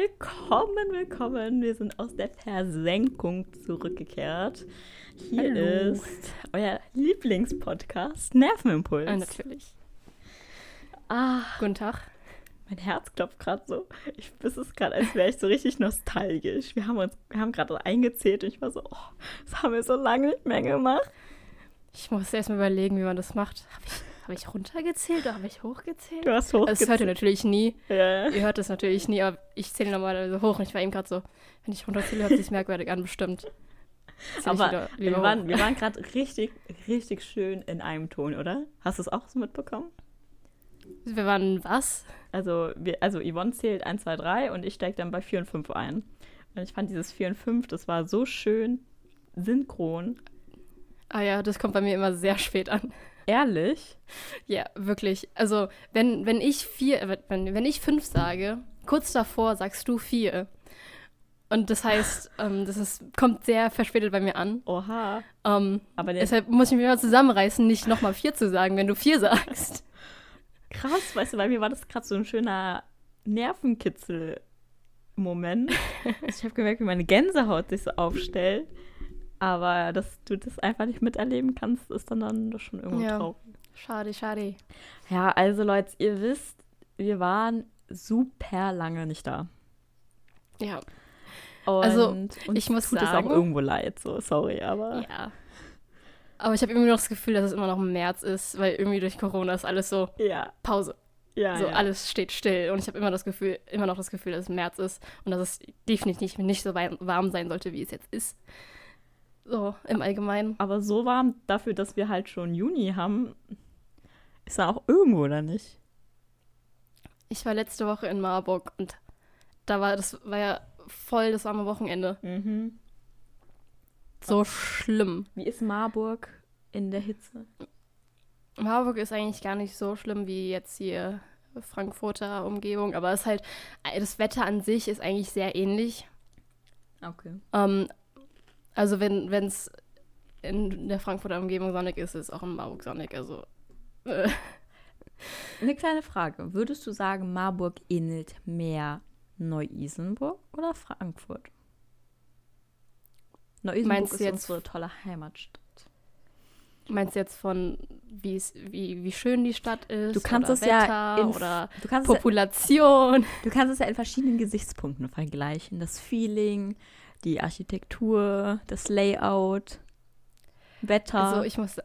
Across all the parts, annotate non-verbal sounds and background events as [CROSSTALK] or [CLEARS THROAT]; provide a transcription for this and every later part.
willkommen, willkommen. Wir sind aus der Versenkung zurückgekehrt. Hier Hallo. ist euer Lieblingspodcast Nervenimpuls. Ah, natürlich. Ah, Guten Tag. mein Herz klopft gerade so. Ich es ist gerade, als wäre ich so richtig nostalgisch. Wir haben uns, wir haben gerade eingezählt und ich war so, oh, das haben wir so lange nicht mehr gemacht. Ich muss erst mal überlegen, wie man das macht. Habe ich, hab ich runtergezählt oder habe ich hochgezählt? Du hast Also, hochgezählt. das hört ihr natürlich nie. ja. Ihr hört das natürlich nie, aber ich zähle normalerweise hoch und ich war eben gerade so, wenn ich runterzähle, hört sich merkwürdig an, bestimmt. Aber wieder- wir waren, wir waren gerade richtig, richtig schön in einem Ton, oder? Hast du es auch so mitbekommen? Wir waren was? Also, wir, also Yvonne zählt 1, 2, 3 und ich steige dann bei 4 und 5 ein. Und ich fand dieses 4 und 5, das war so schön synchron. Ah ja, das kommt bei mir immer sehr spät an. Ehrlich? Ja, wirklich. Also, wenn, wenn ich vier, äh, wenn, wenn ich fünf sage, kurz davor sagst du vier. Und das heißt, [LAUGHS] ähm, das ist, kommt sehr verspätet bei mir an. Oha. Ähm, Aber deshalb muss ich mich immer zusammenreißen, nicht nochmal vier zu sagen, wenn du vier sagst. krass, weißt du, bei mir war das gerade so ein schöner Nervenkitzel-Moment. [LAUGHS] Also ich habe gemerkt, wie meine Gänsehaut sich so aufstellt. Aber dass du das einfach nicht miterleben kannst, ist dann, dann doch schon irgendwo Ja. traurig. Schade, schade. Ja, also Leute, ihr wisst, wir waren super lange nicht da. Ja. Und Also, ich muss tut es auch sagen- irgendwo leid, so sorry, aber Ja. Aber ich habe irgendwie noch das Gefühl, dass es immer noch im März ist, weil irgendwie durch Corona ist alles so ja, Pause. ja, so ja. alles steht still und ich habe immer das Gefühl, immer noch das Gefühl, dass es März ist und dass es definitiv nicht so warm sein sollte, wie es jetzt ist. So im Allgemeinen. Aber so warm dafür, dass wir halt schon Juni haben, ist er auch irgendwo, oder nicht? Ich war letzte Woche in Marburg und da war das war ja voll das warme Wochenende. Mhm. So schlimm. Wie ist Marburg in der Hitze? Marburg ist eigentlich gar nicht so schlimm wie jetzt hier Frankfurter Umgebung, aber es ist halt das Wetter an sich ist eigentlich sehr ähnlich. Okay. Ähm, also wenn es in der Frankfurter Umgebung sonnig ist, ist es auch in Marburg sonnig. Also äh, Eine kleine Frage. Würdest du sagen, Marburg ähnelt mehr Neu-Isenburg oder Frankfurt? Neu-Isenburg ist jetzt- unsere tolle Heimatstadt. meinst du jetzt von wie wie, wie schön die Stadt ist? Du kannst oder es ja Wetter in, oder du es ja, Population. du kannst es ja in verschiedenen Gesichtspunkten vergleichen. Das Feeling, die Architektur, das Layout, Wetter. Also ich muss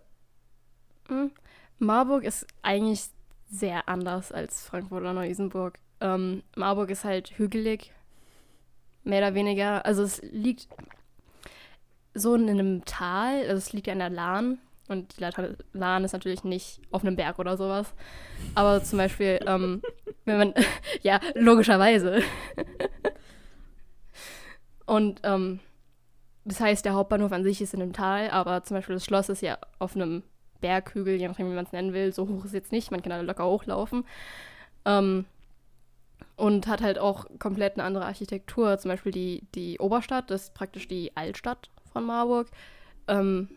Hm, Marburg ist eigentlich sehr anders als Frankfurt oder Neu-Isenburg. Ähm, Marburg ist halt hügelig, mehr oder weniger. Also es liegt so in einem Tal, also es liegt ja in der Lahn. Und die La- Lahn ist natürlich nicht auf einem Berg oder sowas. Aber zum Beispiel, ähm, wenn man, [LAUGHS] ja, logischerweise. Und ähm, das heißt, der Hauptbahnhof an sich ist in einem Tal, aber zum Beispiel das Schloss ist ja auf einem Berghügel, je nachdem, wie man es nennen will. So hoch ist es jetzt nicht, man kann da locker hochlaufen. Ähm, und hat halt auch komplett eine andere Architektur. Zum Beispiel die, die Oberstadt, das ist praktisch die Altstadt von Marburg, ähm,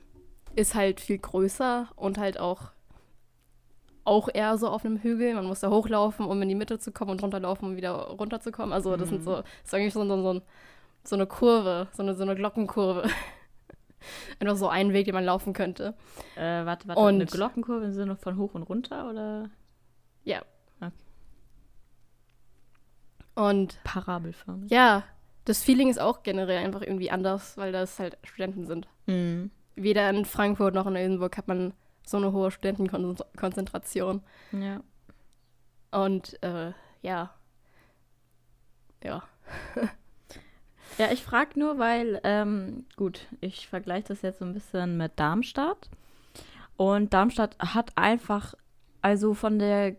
ist halt viel größer und halt auch, auch eher so auf einem Hügel. Man muss da hochlaufen, um in die Mitte zu kommen und runterlaufen, um wieder runterzukommen. Also das sind so, das ist eigentlich so, so, so, ein, so eine Kurve, so eine, so eine Glockenkurve. [LAUGHS] Einfach so ein Weg, den man laufen könnte. äh, warte, warte, Und- eine Glockenkurve im Sinne von hoch und runter oder Ja. Okay. Und parabelförmig? ja, das Feeling ist auch generell einfach irgendwie anders, weil das halt Studenten sind. Mhm. Weder in Frankfurt noch in Oldenburg hat man so eine hohe Studentenkonzentration. Ja. Und äh, ja. Ja. [LAUGHS] Ja, ich frage nur, weil, ähm, gut, ich vergleiche das jetzt so ein bisschen mit Darmstadt. Und Darmstadt hat einfach, also von der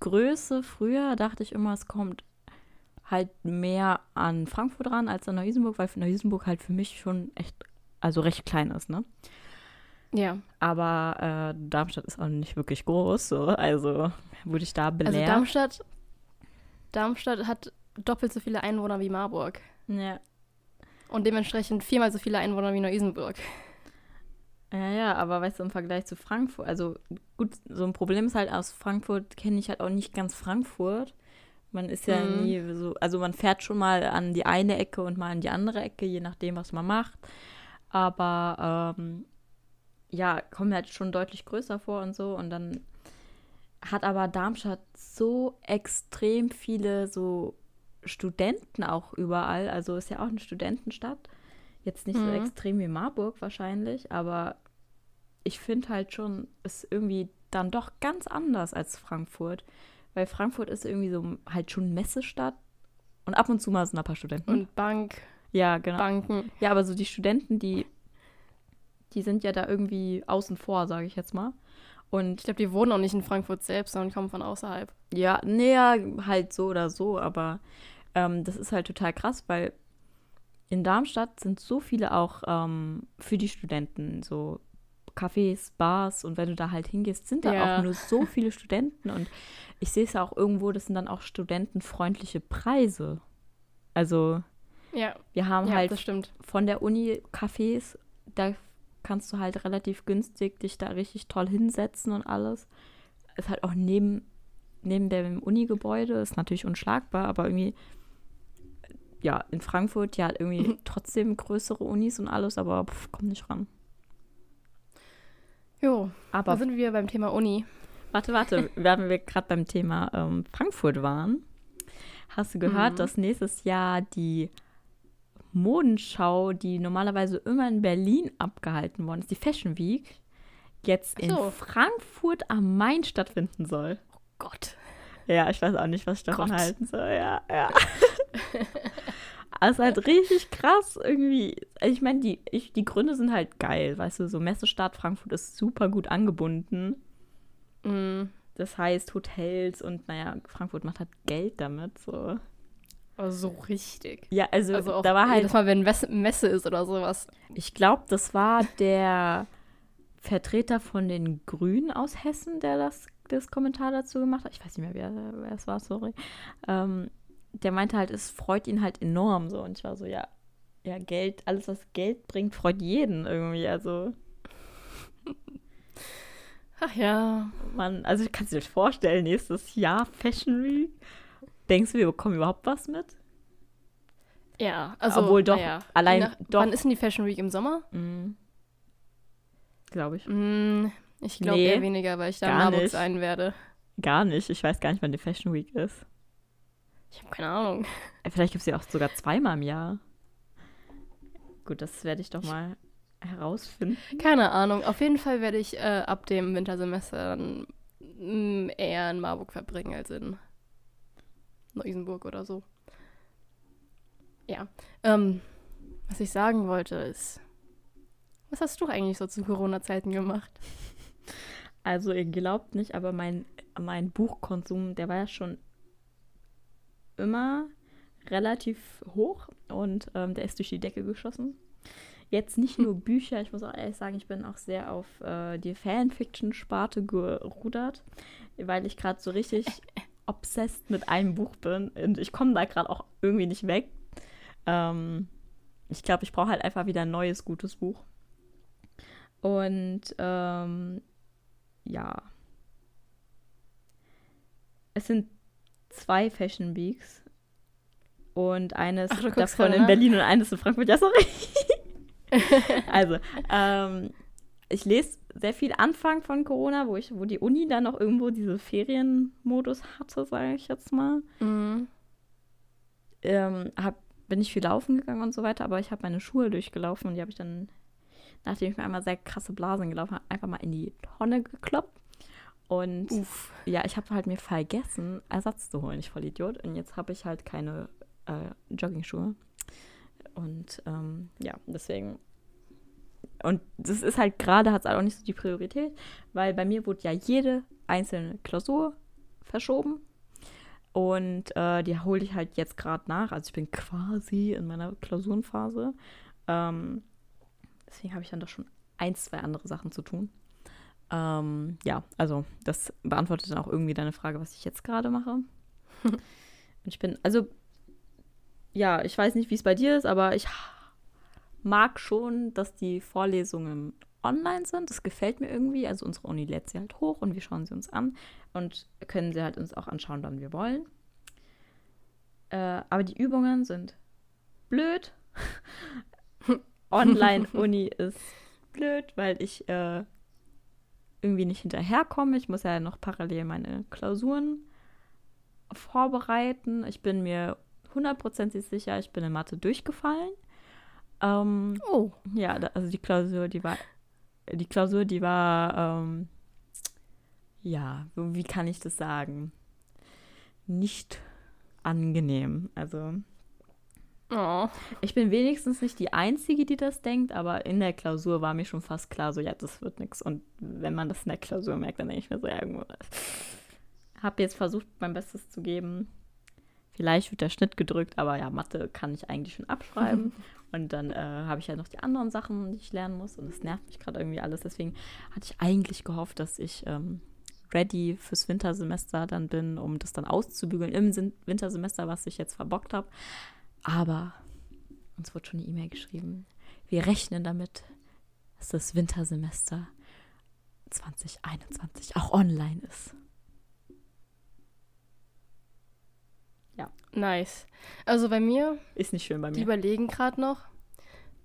Größe früher dachte ich immer, es kommt halt mehr an Frankfurt ran als an Neu-Isenburg, weil Neu-Isenburg halt für mich schon echt, also recht klein ist, ne? Ja. Aber äh, Darmstadt ist auch nicht wirklich groß, so, also wurde ich da belehrt. Also Darmstadt, Darmstadt hat doppelt so viele Einwohner wie Marburg. ja. Und dementsprechend viermal so viele Einwohner wie Neu-Isenburg. Ja, ja, aber weißt du, im Vergleich zu Frankfurt, also gut, so ein Problem ist halt, aus Frankfurt kenne ich halt auch nicht ganz Frankfurt, Man ist ja Mhm. nie so, also man fährt schon mal an die eine Ecke und mal an die andere Ecke, je nachdem, was man macht. Aber ähm, ja, kommen halt schon deutlich größer vor und so. Und dann hat aber Darmstadt so extrem viele so Studenten auch überall. Also ist ja auch eine Studentenstadt. Jetzt nicht so Mhm. extrem wie Marburg wahrscheinlich, aber ich finde halt schon, ist irgendwie dann doch ganz anders als Frankfurt. Weil Frankfurt ist irgendwie so halt schon Messestadt und ab und zu mal sind ein paar Studenten. Und Bank, ja, genau. Banken. Ja, aber so die Studenten, die, die sind ja da irgendwie außen vor, sage ich jetzt mal. Und Ich glaube, die wohnen auch nicht in Frankfurt selbst, sondern kommen von außerhalb. Ja, näher halt so oder so, aber ähm, das ist halt total krass, weil in Darmstadt sind so viele auch ähm, für die Studenten, so Cafés, Bars und wenn du da halt hingehst, sind da Ja. auch nur so viele Studenten und ich sehe es ja auch irgendwo, das sind dann auch studentenfreundliche Preise. Also Ja, wir haben ja halt von der Uni Cafés, da kannst du halt relativ günstig dich da richtig toll hinsetzen und alles. Ist halt auch neben, neben dem Uni-Gebäude, ist natürlich unschlagbar, aber irgendwie, ja, in Frankfurt, ja, irgendwie [LAUGHS] trotzdem größere Unis und alles, aber pff, komm nicht ran. Jo, da Aber sind wir beim Thema Uni. warte, warte, [LAUGHS] wenn wir gerade beim Thema ähm, Frankfurt waren, hast du gehört, Mhm. dass nächstes Jahr die Modenschau, die normalerweise immer in Berlin abgehalten worden ist, die Fashion Week, jetzt Ach in so. Frankfurt am Main stattfinden soll. Gott. Ja, ich weiß auch nicht, was ich davon Gott. halten soll. Ja, ja. [LAUGHS] Ist halt richtig krass irgendwie. Also ich meine, die, ich, die Gründe sind halt geil, weißt du, so Messestadt Frankfurt ist super gut angebunden. Mhm. Das heißt Hotels und naja, Frankfurt macht halt Geld damit. So. Aber so richtig. Ja, also, Also auch da war halt, jedes Mal, wenn Messe, Messe ist oder sowas. ich glaube, das war der Vertreter von den Grünen aus Hessen, der das, das Kommentar dazu gemacht hat. Ich weiß nicht mehr, wer, wer es war, sorry. Ähm, der meinte halt, es freut ihn halt enorm so. Und ich war so, ja, ja, Geld, alles, was Geld bringt, freut jeden irgendwie. Also, Ach ja. man, also kannst du dir vorstellen, nächstes Jahr Fashion Week. Denkst du, wir bekommen überhaupt was mit? Ja, also. Obwohl doch, naja. allein nach- doch. Wann ist denn die Fashion Week im Sommer? Mhm. Glaube ich. Mm, ich glaube Nee, eher weniger, weil ich da in Marburg nicht. sein werde. Gar nicht. Ich weiß gar nicht, wann die Fashion Week ist. Ich habe keine Ahnung. Äh, Vielleicht gibt es ja auch sogar zweimal im Jahr. Gut, das werde ich doch mal herausfinden. Keine Ahnung. Auf jeden Fall werde ich äh, ab dem Wintersemester dann mm, eher in Marburg verbringen als in Neu-Isenburg oder so. Ja. Ähm, was ich sagen wollte ist, was hast du eigentlich so zu Corona-Zeiten gemacht? Also ihr glaubt nicht, aber mein, mein Buchkonsum, der war ja schon immer relativ hoch und ähm, der ist durch die Decke geschossen. Jetzt nicht nur [LAUGHS] Bücher, ich muss auch ehrlich sagen, ich bin auch sehr auf äh, die Fanfiction-Sparte gerudert, weil ich gerade so richtig [LAUGHS] obsessed mit einem Buch bin und ich komme da gerade auch irgendwie nicht weg. Ähm, ich glaube, ich brauche halt einfach wieder ein neues, gutes Buch. Und ähm, ja. Es sind zwei Fashion Weeks. Und eines Ach, davon in? Berlin und eines in Frankfurt. Ja, sorry. [LAUGHS] also, ähm, ich lese sehr viel Anfang von Corona, wo ich, wo die Uni dann noch irgendwo diese Ferienmodus hatte, sage ich jetzt mal. Mhm. Ähm, hab, bin ich viel laufen gegangen und so weiter, aber ich habe meine Schuhe durchgelaufen und die habe ich dann, nachdem ich mir einmal sehr krasse Blasen gelaufen habe, einfach mal in die Tonne gekloppt. Und Uff. ja, ich habe halt mir vergessen, Ersatz zu holen, ich voll Idiot. Und jetzt habe ich halt keine äh, Jogging-Schuhe. Und ähm, ja, deswegen. Und das ist halt gerade, hat es halt auch nicht so die Priorität, weil bei mir wurde ja jede einzelne Klausur verschoben. Und äh, die hole ich halt jetzt gerade nach. Also ich bin quasi in meiner Klausurenphase. Ähm, deswegen habe ich dann doch schon ein, zwei andere Sachen zu tun. Ähm, ja, also das beantwortet dann auch irgendwie deine Frage, was ich jetzt gerade mache. [LAUGHS] Ich bin, also, ja, ich weiß nicht, wie es bei dir ist, aber ich mag schon, dass die Vorlesungen online sind. Das gefällt mir irgendwie. Also unsere Uni lädt sie halt hoch und wir schauen sie uns an und können sie halt uns auch anschauen, wann wir wollen. Äh, aber die Übungen sind blöd. [LAUGHS] Online-Uni [LAUGHS] ist blöd, weil ich äh, irgendwie nicht hinterherkomme. Ich muss ja noch parallel meine Klausuren vorbereiten. Ich bin mir hundertprozentig sicher, ich bin in Mathe durchgefallen. Ähm, Oh. ja, da, also die Klausur, die war, die Klausur, die war, ähm, ja, wie kann ich das sagen? Nicht angenehm. Also Oh. ich bin wenigstens nicht die Einzige, die das denkt, aber in der Klausur war mir schon fast klar, so ja, das wird nichts. Und wenn man das in der Klausur merkt, dann denke ich mir so, ja, irgendwo. Habe jetzt versucht, mein Bestes zu geben. Vielleicht wird der Schnitt gedrückt, aber ja, Mathe kann ich eigentlich schon abschreiben. [LAUGHS] und dann äh, habe ich ja noch die anderen Sachen, die ich lernen muss. Und das nervt mich gerade irgendwie alles. Deswegen hatte ich eigentlich gehofft, dass ich ähm, ready fürs Wintersemester dann bin, um das dann auszubügeln im Sin Wintersemester, was ich jetzt verbockt habe. Aber uns wurde schon eine E-Mail geschrieben. Wir rechnen damit, dass das Wintersemester 2021 auch online ist. Nice. Also bei mir, Ist nicht schön bei die mir. überlegen gerade noch.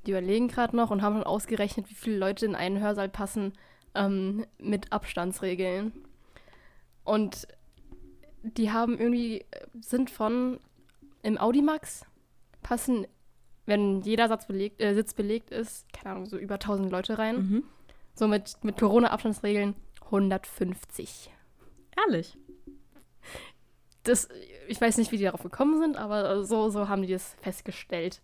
Die überlegen gerade noch und haben schon ausgerechnet, wie viele Leute in einen Hörsaal passen ähm, mit Abstandsregeln. Und die haben irgendwie, sind von im Audimax passen, wenn jeder Satz belegt, äh, Sitz belegt ist, keine Ahnung, so über 1000 Leute rein. Mhm. So mit, mit Corona-Abstandsregeln 150. Ehrlich. Das, ich weiß nicht, wie die darauf gekommen sind, aber so, so haben die das festgestellt.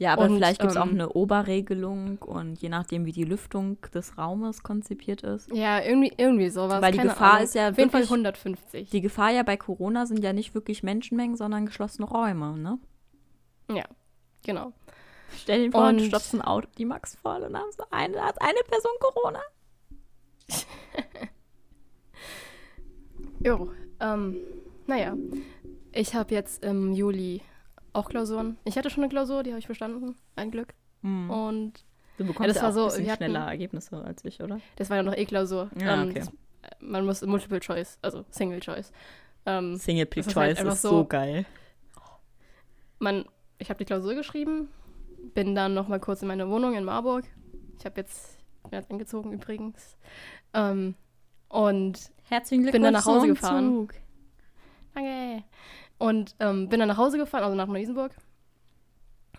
Ja, aber Und, vielleicht gibt es auch ähm, eine Oberregelung und je nachdem, wie die Lüftung des Raumes konzipiert ist. Ja, irgendwie, irgendwie sowas. Weil die Gefahr Ahnung. ist ja Auf jeden Fall wirklich- 150. Die Gefahr ja bei Corona sind ja nicht wirklich Menschenmengen, sondern geschlossene Räume, ne? ja, genau. Stell dir vor, Und- du stopfst ein Auto, die Max voll und hast eine, hat eine Person Corona. [LAUGHS] Jo, ähm, naja. Ich habe jetzt im Juli auch Klausuren. Ich hatte schon eine Klausur, die habe ich bestanden. Ein Glück. Hm. Und Du bekommst das ja, war auch so, ein bisschen wir hatten- schneller Ergebnisse als ich, oder? das war ja noch E-Klausur. Ja, ähm, okay. das- Man muss Multiple Choice, also Single Choice. Ähm, Single Das Pick ist halt Choice einfach ist so so- geil. man, ich habe die Klausur geschrieben, bin dann noch mal kurz in meine Wohnung in Marburg. Ich habe jetzt, bin jetzt eingezogen übrigens. Ähm, und Herzlichen Glückwunsch Bin dann nach Hause gefahren. Zug. Danke. Und ähm, bin dann nach Hause gefahren, also nach Neu-Isenburg.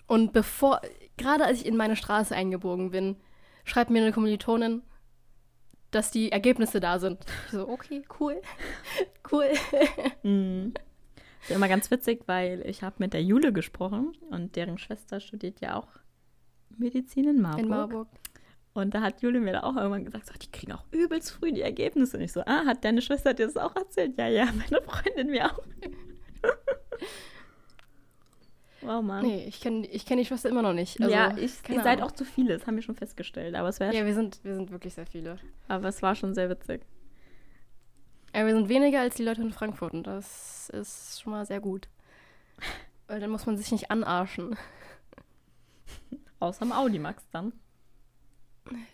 Und bevor, gerade als ich in meine Straße eingebogen bin, schreibt mir eine Kommilitonin, dass die Ergebnisse da sind. Ich so, okay, cool. [LAUGHS] cool. [LAUGHS] Mhm. Ist immer ganz witzig, weil ich habe mit der Jule gesprochen und deren Schwester studiert ja auch Medizin in Marburg. In Marburg. Und da hat Jule mir da auch irgendwann gesagt, so, die kriegen auch übelst früh die Ergebnisse. Und ich so, ah, hat deine Schwester dir das auch erzählt? Ja, ja, meine Freundin mir auch. [LAUGHS] oh Mann. Nee, ich kenne ich kenn die Schwester immer noch nicht. Also, ja, ich, ihr seid auch zu viele, das haben wir schon festgestellt. Aber es, wär, Ja, wir sind, wir sind wirklich sehr viele. aber es war schon sehr witzig. Ja, wir sind weniger als die Leute in Frankfurt und das ist schon mal sehr gut. [LAUGHS] Weil dann muss man sich nicht anarschen. Außer im Audimax dann.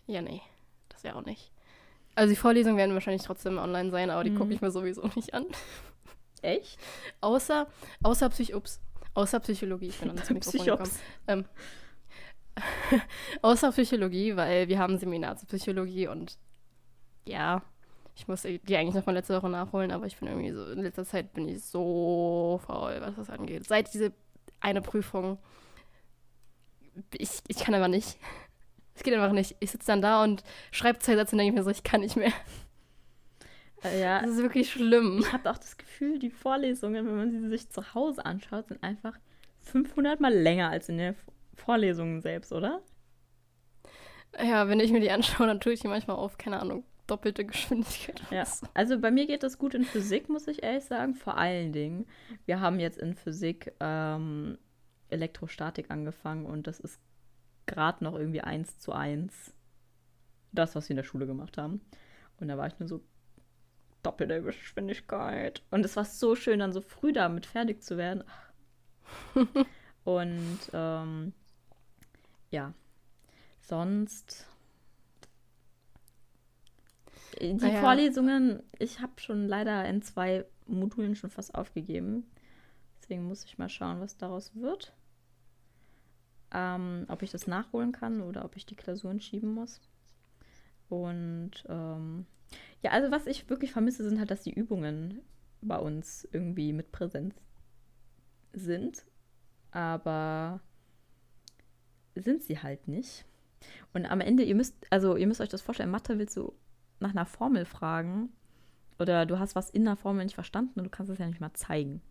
Ja, nee, das ja auch nicht. Also die Vorlesungen werden wahrscheinlich trotzdem online sein, aber die Mhm. gucke ich mir sowieso nicht an. Echt? Außer, außer, Psych ups, außer Psychologie. Ich bin ans [LAUGHS] Mikrofon gekommen. Ähm, [LAUGHS] außer Psychologie, weil wir haben ein Seminar zur Psychologie und ja, ich muss die eigentlich noch mal letzte Woche nachholen, aber ich bin irgendwie so, in letzter Zeit bin ich so faul, was das angeht. Seit diese eine Prüfung, ich, ich kann aber nicht. Es geht einfach nicht. Ich sitze dann da und schreibe zwei Sätze und denke mir so, ich kann nicht mehr. Äh, ja, Das ist wirklich schlimm. ich habe auch das Gefühl, die Vorlesungen, wenn man sie sich zu Hause anschaut, sind einfach 500 Mal länger als in den Vorlesungen selbst, oder? Ja, wenn ich mir die anschaue, dann tue ich die manchmal auf, keine Ahnung, doppelte Geschwindigkeit. Ja, so. also bei mir geht das gut in Physik, muss ich ehrlich sagen. Vor allen Dingen, wir haben jetzt in Physik ähm, Elektrostatik angefangen und das ist gerade noch irgendwie eins zu eins das, was wir in der Schule gemacht haben. Und da war ich nur so doppelte Geschwindigkeit. Und es war so schön, dann so früh damit fertig zu werden. [LAUGHS] und ähm, ja, sonst die Ah ja. Vorlesungen, ich habe schon leider in zwei Modulen schon fast aufgegeben. Deswegen muss ich mal schauen, was daraus wird. Ähm, ob ich das nachholen kann oder ob ich die Klausuren schieben muss. Und ähm, ja, also was ich wirklich vermisse, sind halt, dass die Übungen bei uns irgendwie mit Präsenz sind. Aber sind sie halt nicht. Und am Ende, ihr müsst, also ihr müsst euch das vorstellen, Mathe willst du nach einer Formel fragen oder du hast was in der Formel nicht verstanden und du kannst es ja nicht mal zeigen.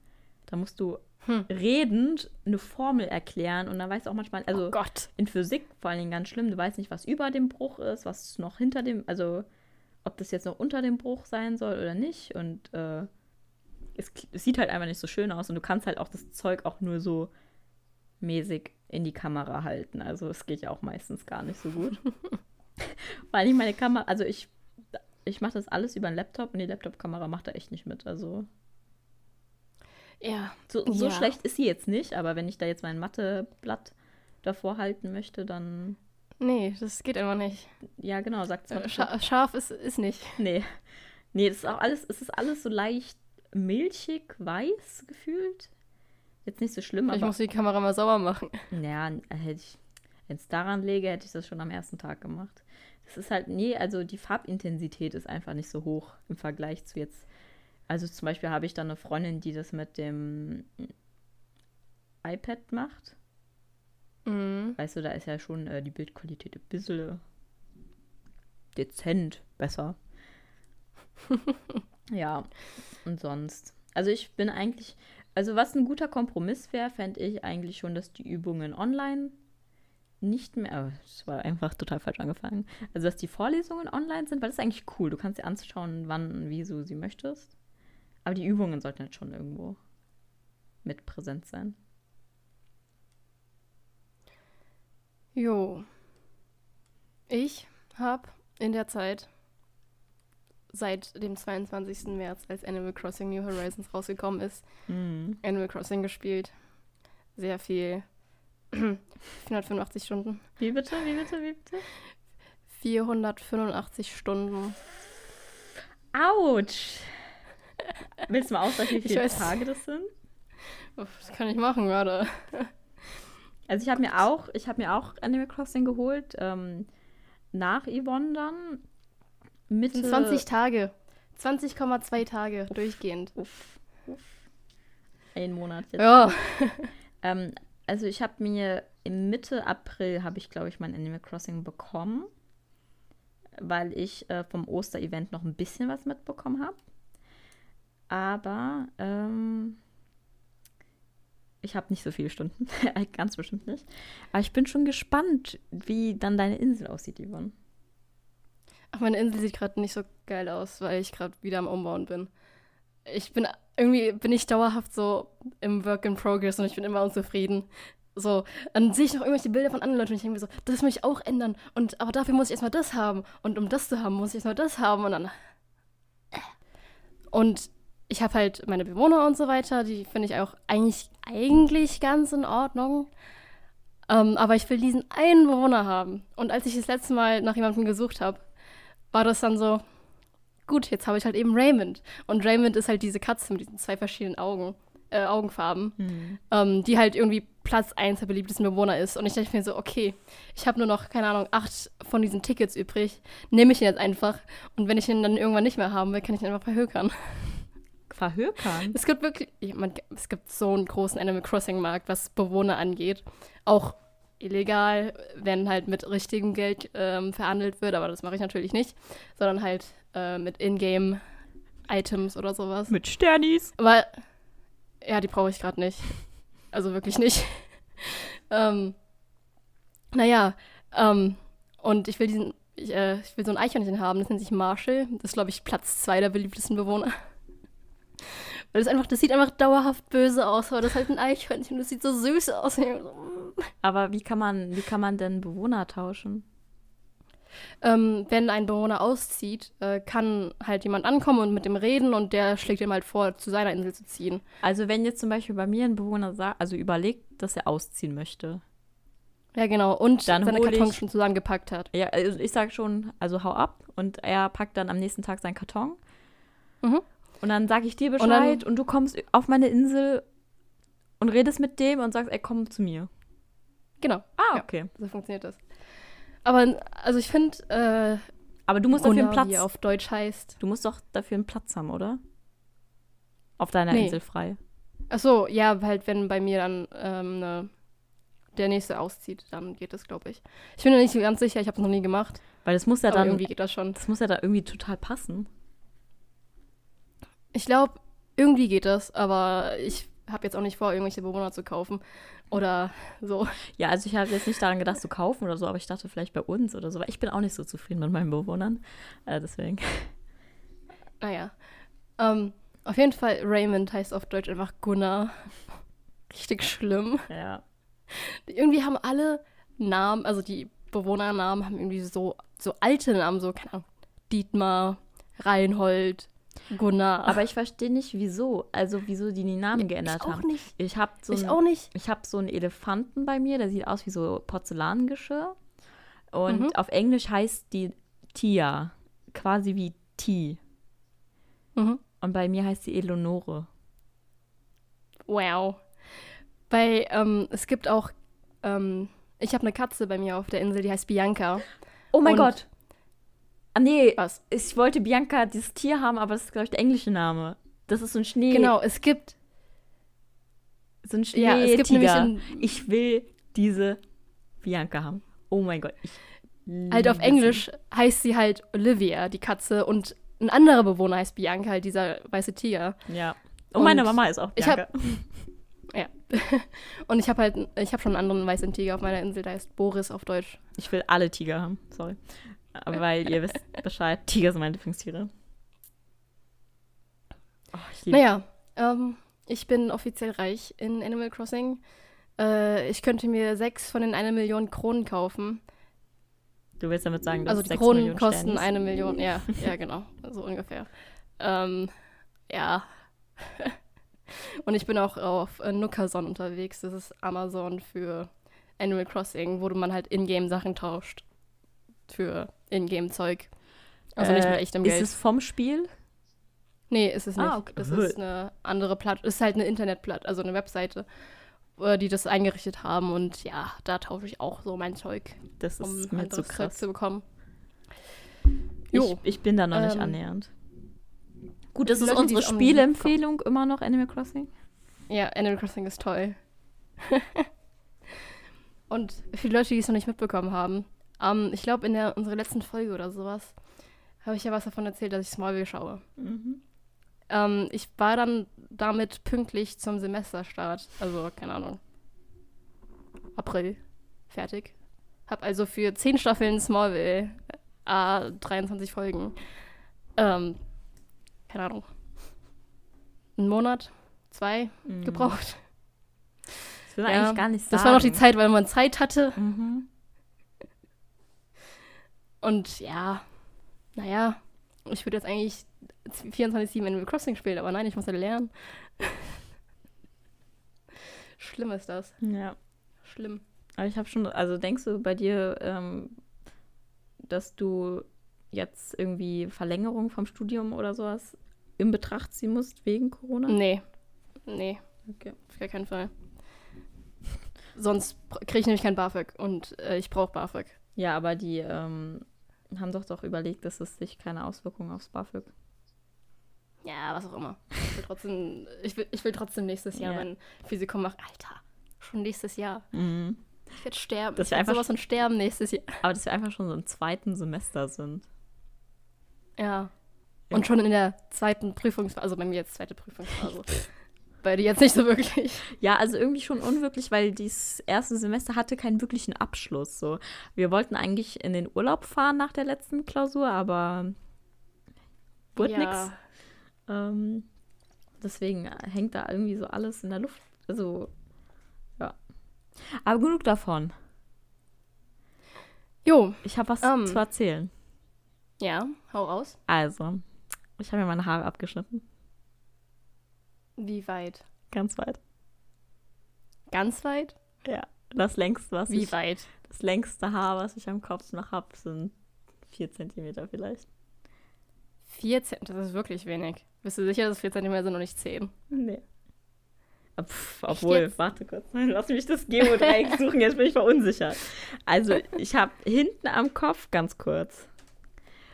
Da musst du hm. redend eine Formel erklären und dann weißt du auch manchmal, also oh in Physik vor allen Dingen ganz schlimm, du weißt nicht, was über dem Bruch ist, was noch hinter dem, also ob das jetzt noch unter dem Bruch sein soll oder nicht und äh, es, es sieht halt einfach nicht so schön aus und du kannst halt auch das Zeug auch nur so mäßig in die Kamera halten. Also es geht ja auch meistens gar nicht so gut. [LAUGHS] Weil ich meine Kamera, also ich, ich mache das alles über einen Laptop und die Laptop-Kamera macht da echt nicht mit. Also ja. So, so ja. schlecht ist sie jetzt nicht, aber wenn ich da jetzt mein Matheblatt davor halten möchte, dann. Nee, das geht immer nicht. Ja, genau, sagt es Scha Scharf ist, ist nicht. Nee. Nee, das ist auch alles, es ist alles so leicht milchig weiß gefühlt. Jetzt nicht so schlimm, ich aber. Ich muss die Kamera mal sauber machen. Ja, hätte ich. Wenn es daran lege, hätte ich das schon am ersten Tag gemacht. Das ist halt, nee, also die Farbintensität ist einfach nicht so hoch im Vergleich zu jetzt also zum Beispiel habe ich dann eine Freundin, die das mit dem iPad macht. Mhm. Weißt du, da ist ja schon äh, die Bildqualität ein bisschen dezent besser. [LAUGHS] ja, und sonst. Also ich bin eigentlich, also was ein guter Kompromiss wäre, fände ich eigentlich schon, dass die Übungen online nicht mehr, es war einfach total falsch angefangen, also dass die Vorlesungen online sind, weil das ist eigentlich cool. Du kannst dir anschauen, wann, wie du sie möchtest. Aber die Übungen sollten halt schon irgendwo mit präsent sein. Jo. Ich habe in der Zeit seit dem 22. März, als Animal Crossing New Horizons rausgekommen ist, mhm. Animal Crossing gespielt. Sehr viel. [CLEARS THROAT] 485 Stunden. Wie bitte? Wie bitte? Wie bitte? 485 Stunden. Autsch! Willst du mal ausrechnen, wie viele Tage das sind? Das kann ich machen gerade. Also ich habe mir auch, ich habe mir auch Animal Crossing geholt, ähm, nach Yvonne dann. Mitte 20 Tage. 20,2 Tage uff, durchgehend. Uff, uff. Ein Monat jetzt. Ja. [LAUGHS] ähm, also ich habe mir im Mitte April habe ich, glaube ich, mein Animal Crossing bekommen, weil ich äh, vom Osterevent noch ein bisschen was mitbekommen habe. Aber ähm, ich habe nicht so viele Stunden. [LAUGHS] Ganz bestimmt nicht. Aber ich bin schon gespannt, wie dann deine Insel aussieht, Yvonne. Ach, meine Insel sieht gerade nicht so geil aus, weil ich gerade wieder am Umbauen bin. Ich bin irgendwie bin ich dauerhaft so im Work in Progress und ich bin immer unzufrieden. So, dann sehe ich noch irgendwelche Bilder von anderen Leuten und ich denke mir so, das möchte ich auch ändern. Und aber dafür muss ich erstmal das haben. Und um das zu haben, muss ich erstmal das haben und dann. Und ich habe halt meine Bewohner und so weiter, die finde ich auch eigentlich, eigentlich ganz in Ordnung. Ähm, aber ich will diesen einen Bewohner haben. Und als ich das letzte Mal nach jemandem gesucht habe, war das dann so, gut, jetzt habe ich halt eben Raymond. Und Raymond ist halt diese Katze mit diesen zwei verschiedenen Augen, äh, Augenfarben, mhm. ähm, die halt irgendwie Platz 1 der beliebtesten Bewohner ist. Und ich dachte mir so, okay, ich habe nur noch, keine Ahnung, acht von diesen Tickets übrig. Nehme ich ihn jetzt einfach. Und wenn ich ihn dann irgendwann nicht mehr haben will, kann ich ihn einfach verhökern verhökern. Es gibt wirklich, man, es gibt so einen großen Animal Crossing Markt, was Bewohner angeht. Auch illegal, wenn halt mit richtigem Geld ähm, verhandelt wird, aber das mache ich natürlich nicht, sondern halt äh, mit Ingame Items oder sowas. Mit Sternis. Weil, ja, die brauche ich gerade nicht. Also wirklich nicht. [LAUGHS] ähm, naja, ähm, und ich will diesen, ich, äh, ich will so ein Eichhörnchen haben, das nennt sich Marshall. Das ist, glaube ich, Platz zwei der beliebtesten Bewohner. Weil das einfach, das sieht einfach dauerhaft böse aus, aber das ist halt ein Eichhörnchen, das sieht so süß aus. Aber wie kann man, wie kann man denn Bewohner tauschen? Ähm, wenn ein Bewohner auszieht, äh, kann halt jemand ankommen und mit dem reden und der schlägt ihm halt vor, zu seiner Insel zu ziehen. Also wenn jetzt zum Beispiel bei mir ein Bewohner sagt, also überlegt, dass er ausziehen möchte. Ja, genau. Und dann seine Kartons schon zusammengepackt hat. Ja, also ich sage schon, also hau ab und er packt dann am nächsten Tag seinen Karton. Mhm. Und dann sage ich dir Bescheid und, dann, und, du kommst auf meine Insel Und redest mit dem und sagst, ey, komm zu mir. Genau, Ah, Ja. okay. so funktioniert das. Aber, also ich finde, äh, Aber du musst dafür einen Platz. wie auf Deutsch heißt. Du musst doch dafür einen Platz haben, oder? Auf deiner Nee. Insel frei. Ach so, ja, halt, wenn bei mir dann ähm, ne, der nächste auszieht, dann geht das, glaube ich. Ich bin mir nicht ganz sicher, ich habe es noch nie gemacht. Weil das muss ja aber dann, irgendwie geht das schon. das muss ja da irgendwie total passen. Ich glaube, irgendwie geht das, aber ich habe jetzt auch nicht vor, irgendwelche Bewohner zu kaufen. Oder so. Ja, also ich habe jetzt nicht daran gedacht zu kaufen oder so, aber ich dachte vielleicht bei uns oder so, weil ich bin auch nicht so zufrieden mit meinen Bewohnern. Äh, deswegen. Naja. Ähm, auf jeden Fall, Raymond heißt auf Deutsch einfach Gunnar. Richtig schlimm. Ja. Irgendwie haben alle Namen, also die Bewohnernamen haben irgendwie so, so alte Namen, so, keine Ahnung, Dietmar, Reinhold, Gunnar. Aber ich verstehe nicht, wieso. Also wieso die die Namen geändert ich auch haben. nicht. Ich habe so ich ein- auch nicht. Ich habe so einen Elefanten bei mir, der sieht aus wie so Porzellangeschirr. Und Mhm. auf Englisch heißt die Tia. Quasi wie T. Mhm. Und bei mir heißt sie Eleonore. Wow. Bei, ähm, es gibt auch, ähm, ich habe eine Katze bei mir auf der Insel, die heißt Bianca. Oh mein Und- Gott. Ah, nee. Was? Ich wollte Bianca dieses Tier haben, aber das ist, glaube ich, der englische Name. Das ist so ein Schnee. Genau, es gibt, So ein ja, es gibt nämlich Schneetiger. in, Ich will diese Bianca haben. Oh mein Gott. Halt auf Englisch heißt sie halt Olivia, die Katze, und ein anderer Bewohner heißt Bianca, halt dieser weiße Tiger. sie. Ja. Und, meine Und Mama ist auch ich Bianca. [LAUGHS] Ja. [LAUGHS] und ich habe halt, ich habe schon einen anderen weißen Tiger auf meiner Insel, der heißt Boris auf Deutsch. Ich will alle Tiger haben. Sorry. Weil ihr wisst Bescheid. Tiger sind meine Lieblingstiere. Oh, Naja, ähm, ich bin offiziell reich in Animal Crossing. Äh, ich könnte mir sechs von den eine Million Kronen kaufen. Du willst damit sagen, dass Also die sechs Kronen Millionen kosten Sternis? eine Million. Ja, ja, genau. So ungefähr. Ähm, ja. [LAUGHS] Und ich bin auch auf äh, Nukason unterwegs. Das ist Amazon für Animal Crossing, wo man halt Ingame-Sachen tauscht. Für Ingame-Zeug. Also nicht mit Äh, echtem ist Geld. es vom Spiel? Nee, ist es nicht. Ah, okay. Das ist eine andere Plattform. ist halt eine Internetplattform, also eine Webseite, die das eingerichtet haben. Und ja, da tausche ich auch so mein Zeug, Das um ist mir zu anderes Zeug krass. zu bekommen. Ich, Jo. ich bin da noch nicht Ähm, annähernd. Gut, das ist Leute, unsere nicht Spielempfehlung immer noch Animal Crossing. Ja, Animal Crossing ist toll. [LAUGHS] Und für die Leute, die es noch nicht mitbekommen haben, ähm, ich glaube, in der unserer letzten Folge oder sowas habe ich ja was davon erzählt, dass ich Smallville schaue. Mhm. Ähm, ich war dann damit pünktlich zum Semesterstart, also keine Ahnung, April, fertig. Hab also für 10 Staffeln Smallville, äh, 23 Folgen, ähm, keine Ahnung, einen Monat, zwei Mhm. gebraucht. Das will man Ja, eigentlich gar nicht sagen. Das war noch die Zeit, weil man Zeit hatte. Mhm. Und ja, naja, ich würde jetzt eigentlich 24-7 Animal Crossing spielen, aber nein, ich muss ja lernen. [LAUGHS] Schlimm ist das. Ja. Schlimm. Aber ich habe schon, also denkst du bei dir, ähm, dass du jetzt irgendwie Verlängerung vom Studium oder sowas in Betracht ziehen musst wegen Corona? Nee. Nee, Okay. auf gar keinen Fall. Sonst kriege ich nämlich kein BAföG und äh, ich brauche BAföG. Ja, aber die ähm, haben doch doch überlegt, dass es sich keine Auswirkungen aufs BAföG. Ja, was auch immer. Ich will trotzdem, [LAUGHS] ich will, ich will trotzdem nächstes Jahr Ja. mein Physikum machen. Alter, schon nächstes Jahr. Mhm. Ich werde sterben. Das ich werde sowas von sterben nächstes Jahr. Aber dass wir einfach schon so im zweiten Semester sind. Ja. Ja. Und schon in der zweiten Prüfungsphase, also bei mir jetzt zweite Prüfungsphase. Bei dir jetzt nicht so wirklich. Ja, also irgendwie schon unwirklich, weil dieses erste Semester hatte keinen wirklichen Abschluss. So. Wir wollten eigentlich in den Urlaub fahren nach der letzten Klausur, aber wurde Ja. nix. Ähm, deswegen hängt da irgendwie so alles in der Luft. Also, ja. Aber genug davon. Jo, Ich habe was Ähm. zu erzählen. ja, hau raus. Also, ich habe mir meine Haare abgeschnitten. Wie weit? Ganz weit. Ganz weit? Ja. Das längste, was Wie ich, weit? das längste Haar, was ich am Kopf noch habe, sind vier Zentimeter vielleicht. Vier Zentimeter, das ist wirklich wenig. Bist du sicher, dass vier Zentimeter sind und nicht zehn? Nee. Pff, obwohl, warte kurz, [LAUGHS] lass mich das Geodreieck [LAUGHS] suchen, jetzt bin ich verunsichert. Also, ich habe hinten am Kopf ganz kurz.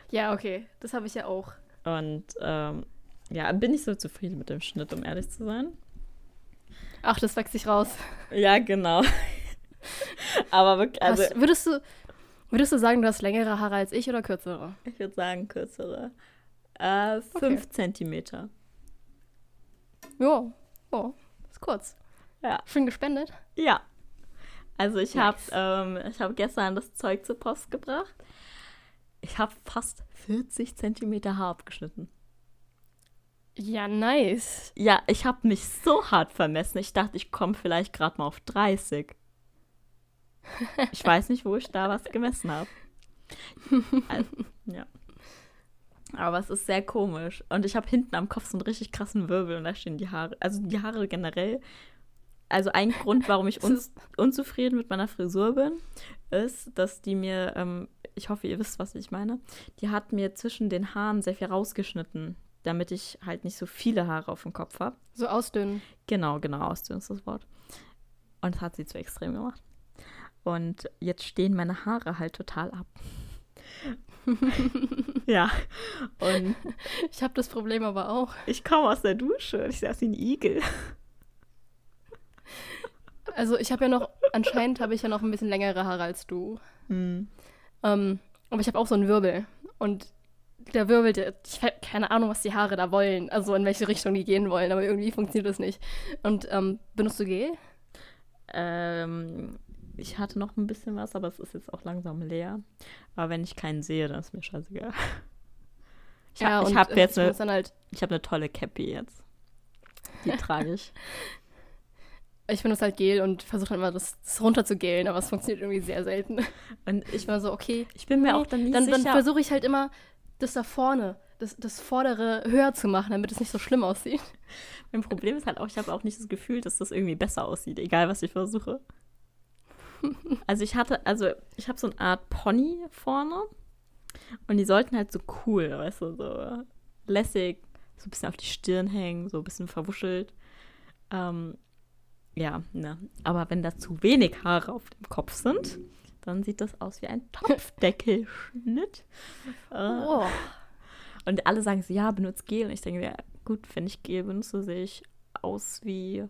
Ja, okay, das habe ich ja auch. Und ähm, ja, bin ich so zufrieden mit dem Schnitt, um ehrlich zu sein. Ach, das wächst sich raus. Ja, genau. [LAUGHS] Aber wirklich, also. Hast, würdest, du, würdest du sagen, du hast längere Haare als ich oder kürzere? Ich würde sagen kürzere. Äh, fünf okay. Zentimeter. Ja, oh, ist kurz. Ja. Schon gespendet? Ja. Also ich nice. habe ähm, hab gestern das Zeug zur Post gebracht. Ich habe fast 40 Zentimeter Haar abgeschnitten. Ja, nice. Ja, ich habe mich so hart vermessen. Ich dachte, ich komme vielleicht gerade mal auf 30. Ich weiß nicht, wo ich da was gemessen habe. Also, ja. Aber es ist sehr komisch. Und ich habe hinten am Kopf so einen richtig krassen Wirbel und da stehen die Haare. Also die Haare generell. Also ein Grund, warum ich [LAUGHS] un unzufrieden mit meiner Frisur bin, ist, dass die mir, ähm, ich hoffe, ihr wisst, was ich meine, die hat mir zwischen den Haaren sehr viel rausgeschnitten, damit ich halt nicht so viele Haare auf dem Kopf habe. So ausdünnen. Genau, genau, ausdünnen ist das Wort. Und das hat sie zu extrem gemacht. Und jetzt stehen meine Haare halt total ab. [LAUGHS] ja. Und ich habe das Problem aber auch. Ich komme aus der Dusche und ich sehe aus wie ein Igel. Also ich habe ja noch, anscheinend habe ich ja noch ein bisschen längere Haare als du. Hm. Ähm, aber ich habe auch so einen Wirbel. Und der Wirbel, der, ich habe keine Ahnung, was die Haare da wollen. Also in welche Richtung die gehen wollen, aber irgendwie funktioniert das nicht. Und ähm, benutzt du Gel? Ähm, ich hatte noch ein bisschen was, aber es ist jetzt auch langsam leer. Aber wenn ich keinen sehe, dann ist mir scheißegal. Ich ja, habe hab jetzt eine, halt ich habe eine tolle Cappy jetzt. Die trage ich. [LAUGHS] Ich benutze halt Gel und versuche mal das, das runterzugelen, aber es funktioniert irgendwie sehr selten. Und ich war so, okay. Ich bin mir auch dann nicht dann, sicher. Dann versuche ich halt immer, das da vorne, das, das vordere höher zu machen, damit es nicht so schlimm aussieht. Mein Problem ist halt auch, ich habe auch nicht das Gefühl, dass das irgendwie besser aussieht, egal was ich versuche. [LAUGHS] Also ich hatte, also ich habe so eine Art Pony vorne und die sollten halt so cool, weißt du, so lässig, so ein bisschen auf die Stirn hängen, so ein bisschen verwuschelt. Ähm, ja, ne. Aber wenn da zu wenig Haare auf dem Kopf sind, dann sieht das aus wie ein Topfdeckelschnitt. [LAUGHS] oh. Und alle sagen so, ja, benutzt Gel. Und ich denke, ja, gut, wenn ich Gel benutze, sehe ich aus wie,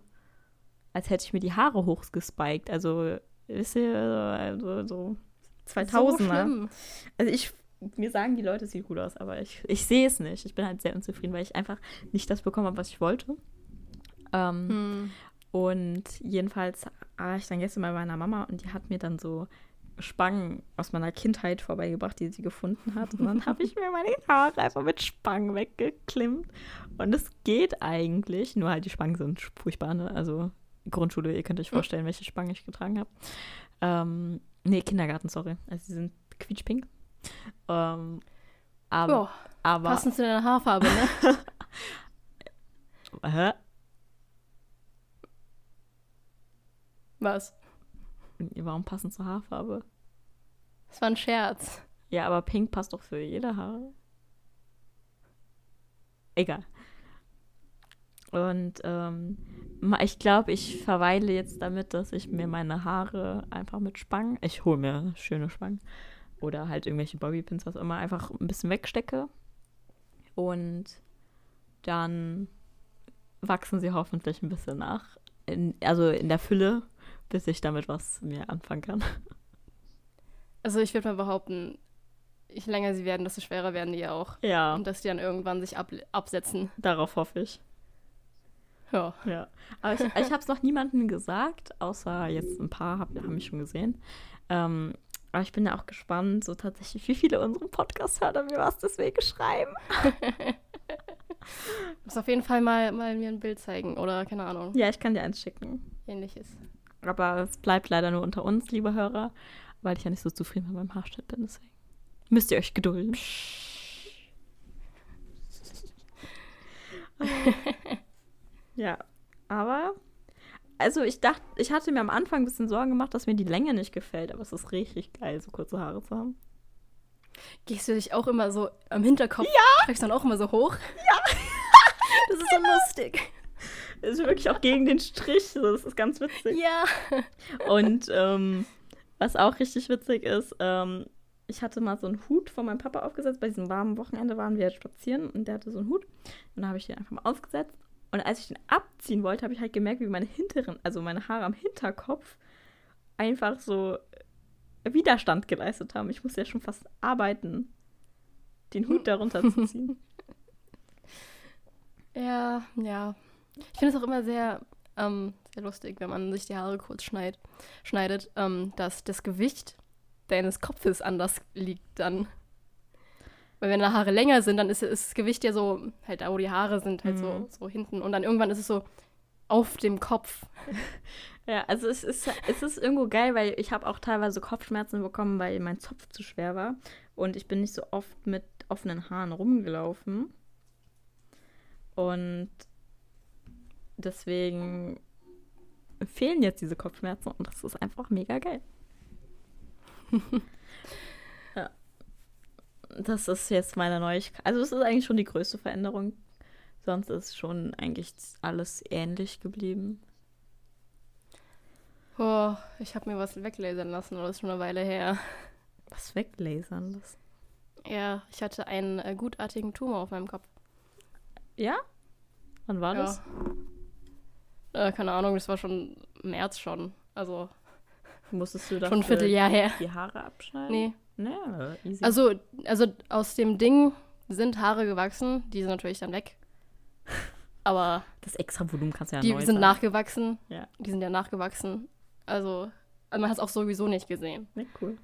als hätte ich mir die Haare hochgespiked. Also ist ja also, so 2000 so? Also ich, mir sagen die Leute, es sieht gut aus, aber ich, ich sehe es nicht. Ich bin halt sehr unzufrieden, weil ich einfach nicht das bekommen habe, was ich wollte. Ähm, hm. Und jedenfalls war ich dann gestern bei meiner Mama und die hat mir dann so Spangen aus meiner Kindheit vorbeigebracht, die sie gefunden hat. Und dann habe ich mir meine Haare einfach mit Spangen weggeklimmt. Und es geht eigentlich, nur halt die Spangen sind furchtbar, ne? Also Grundschule, ihr könnt euch vorstellen, welche Spange ich getragen habe. Ähm, nee, Kindergarten, sorry. Also sie sind quietschpink. Ähm, aber, jo, aber passend zu deiner Haarfarbe, ne? [LAUGHS] Hä? Was? Warum passend zur Haarfarbe? Das war ein Scherz. Ja, aber pink passt doch für jede Haare. Egal. Und ähm, ich glaube, ich verweile jetzt damit, dass ich mir meine Haare einfach mit Spangen, ich hole mir schöne Spangen oder halt irgendwelche Bobbypins, was immer, einfach ein bisschen wegstecke. Und dann wachsen sie hoffentlich ein bisschen nach. In, also in der Fülle, bis ich damit was mehr anfangen kann. [LAUGHS] Also ich würde mal behaupten, je länger sie werden, desto schwerer werden die ja auch. Ja. Und dass die dann irgendwann sich ab, absetzen. Darauf hoffe ich. Ja. ja. Aber ich, ich habe es noch niemandem gesagt, außer jetzt ein paar hab, haben mich schon gesehen. Ähm, aber ich bin ja auch gespannt, so tatsächlich, wie viele unseren Podcast hören und mir was deswegen schreiben. [LAUGHS] Du musst auf jeden Fall mal, mal mir ein Bild zeigen oder keine Ahnung. Ja, ich kann dir eins schicken. Ähnliches. Aber es bleibt leider nur unter uns, liebe Hörer, weil ich ja nicht so zufrieden mit meinem Haarschnitt bin. Deswegen müsst ihr euch gedulden. Ja, aber also ich dachte, ich hatte mir am Anfang ein bisschen Sorgen gemacht, dass mir die Länge nicht gefällt, aber es ist richtig geil, so kurze Haare zu haben. Gehst du dich auch immer so am Hinterkopf? Ja! Treibst dann auch immer so hoch? Ja! [LAUGHS] das ist so lustig. Ist wirklich auch gegen den Strich. So, das ist ganz witzig. Ja. Und ähm, was auch richtig witzig ist, ähm, ich hatte mal so einen Hut von meinem Papa aufgesetzt. Bei diesem warmen Wochenende waren wir spazieren und der hatte so einen Hut. Und dann habe ich den einfach mal aufgesetzt. Und als ich den abziehen wollte, habe ich halt gemerkt, wie meine hinteren, also meine Haare am Hinterkopf einfach so Widerstand geleistet haben. Ich musste ja schon fast arbeiten, den Hut darunter zu ziehen. [LAUGHS] Ja, ja. Ich finde es auch immer sehr, ähm, sehr lustig, wenn man sich die Haare kurz schneid, schneidet, ähm, dass das Gewicht deines Kopfes anders liegt dann. Weil wenn deine Haare länger sind, dann ist, ist das Gewicht ja so, halt da, wo die Haare sind, halt Mhm. so, so hinten. Und dann irgendwann ist es so auf dem Kopf. [LAUGHS] Ja, also es ist, es ist irgendwo geil, weil ich habe auch teilweise Kopfschmerzen bekommen, weil mein Zopf zu schwer war. Und ich bin nicht so oft mit offenen Haaren rumgelaufen. Und deswegen fehlen jetzt diese Kopfschmerzen und das ist einfach mega geil. [LAUGHS] ja. Das ist jetzt meine Neuigkeit. Also es ist eigentlich schon die größte Veränderung. Sonst ist schon eigentlich alles ähnlich geblieben. Oh, ich habe mir was weglasern lassen, aber das ist schon eine Weile her. Was weglasern das? Ja, ich hatte einen äh, gutartigen Tumor auf meinem Kopf. Ja? Wann war das? Ja. Äh, keine Ahnung, das war schon März schon. Also Musstest du dafür schon ein Vierteljahr her. die Haare abschneiden? Nee. Nee, easy. Also, also aus dem Ding sind Haare gewachsen. Die sind natürlich dann weg. Aber das extra Volumen kannst du ja die sind sagen. nachgewachsen. Ja. Die sind ja nachgewachsen. Also, also man hat es auch sowieso nicht gesehen. Nee, cool.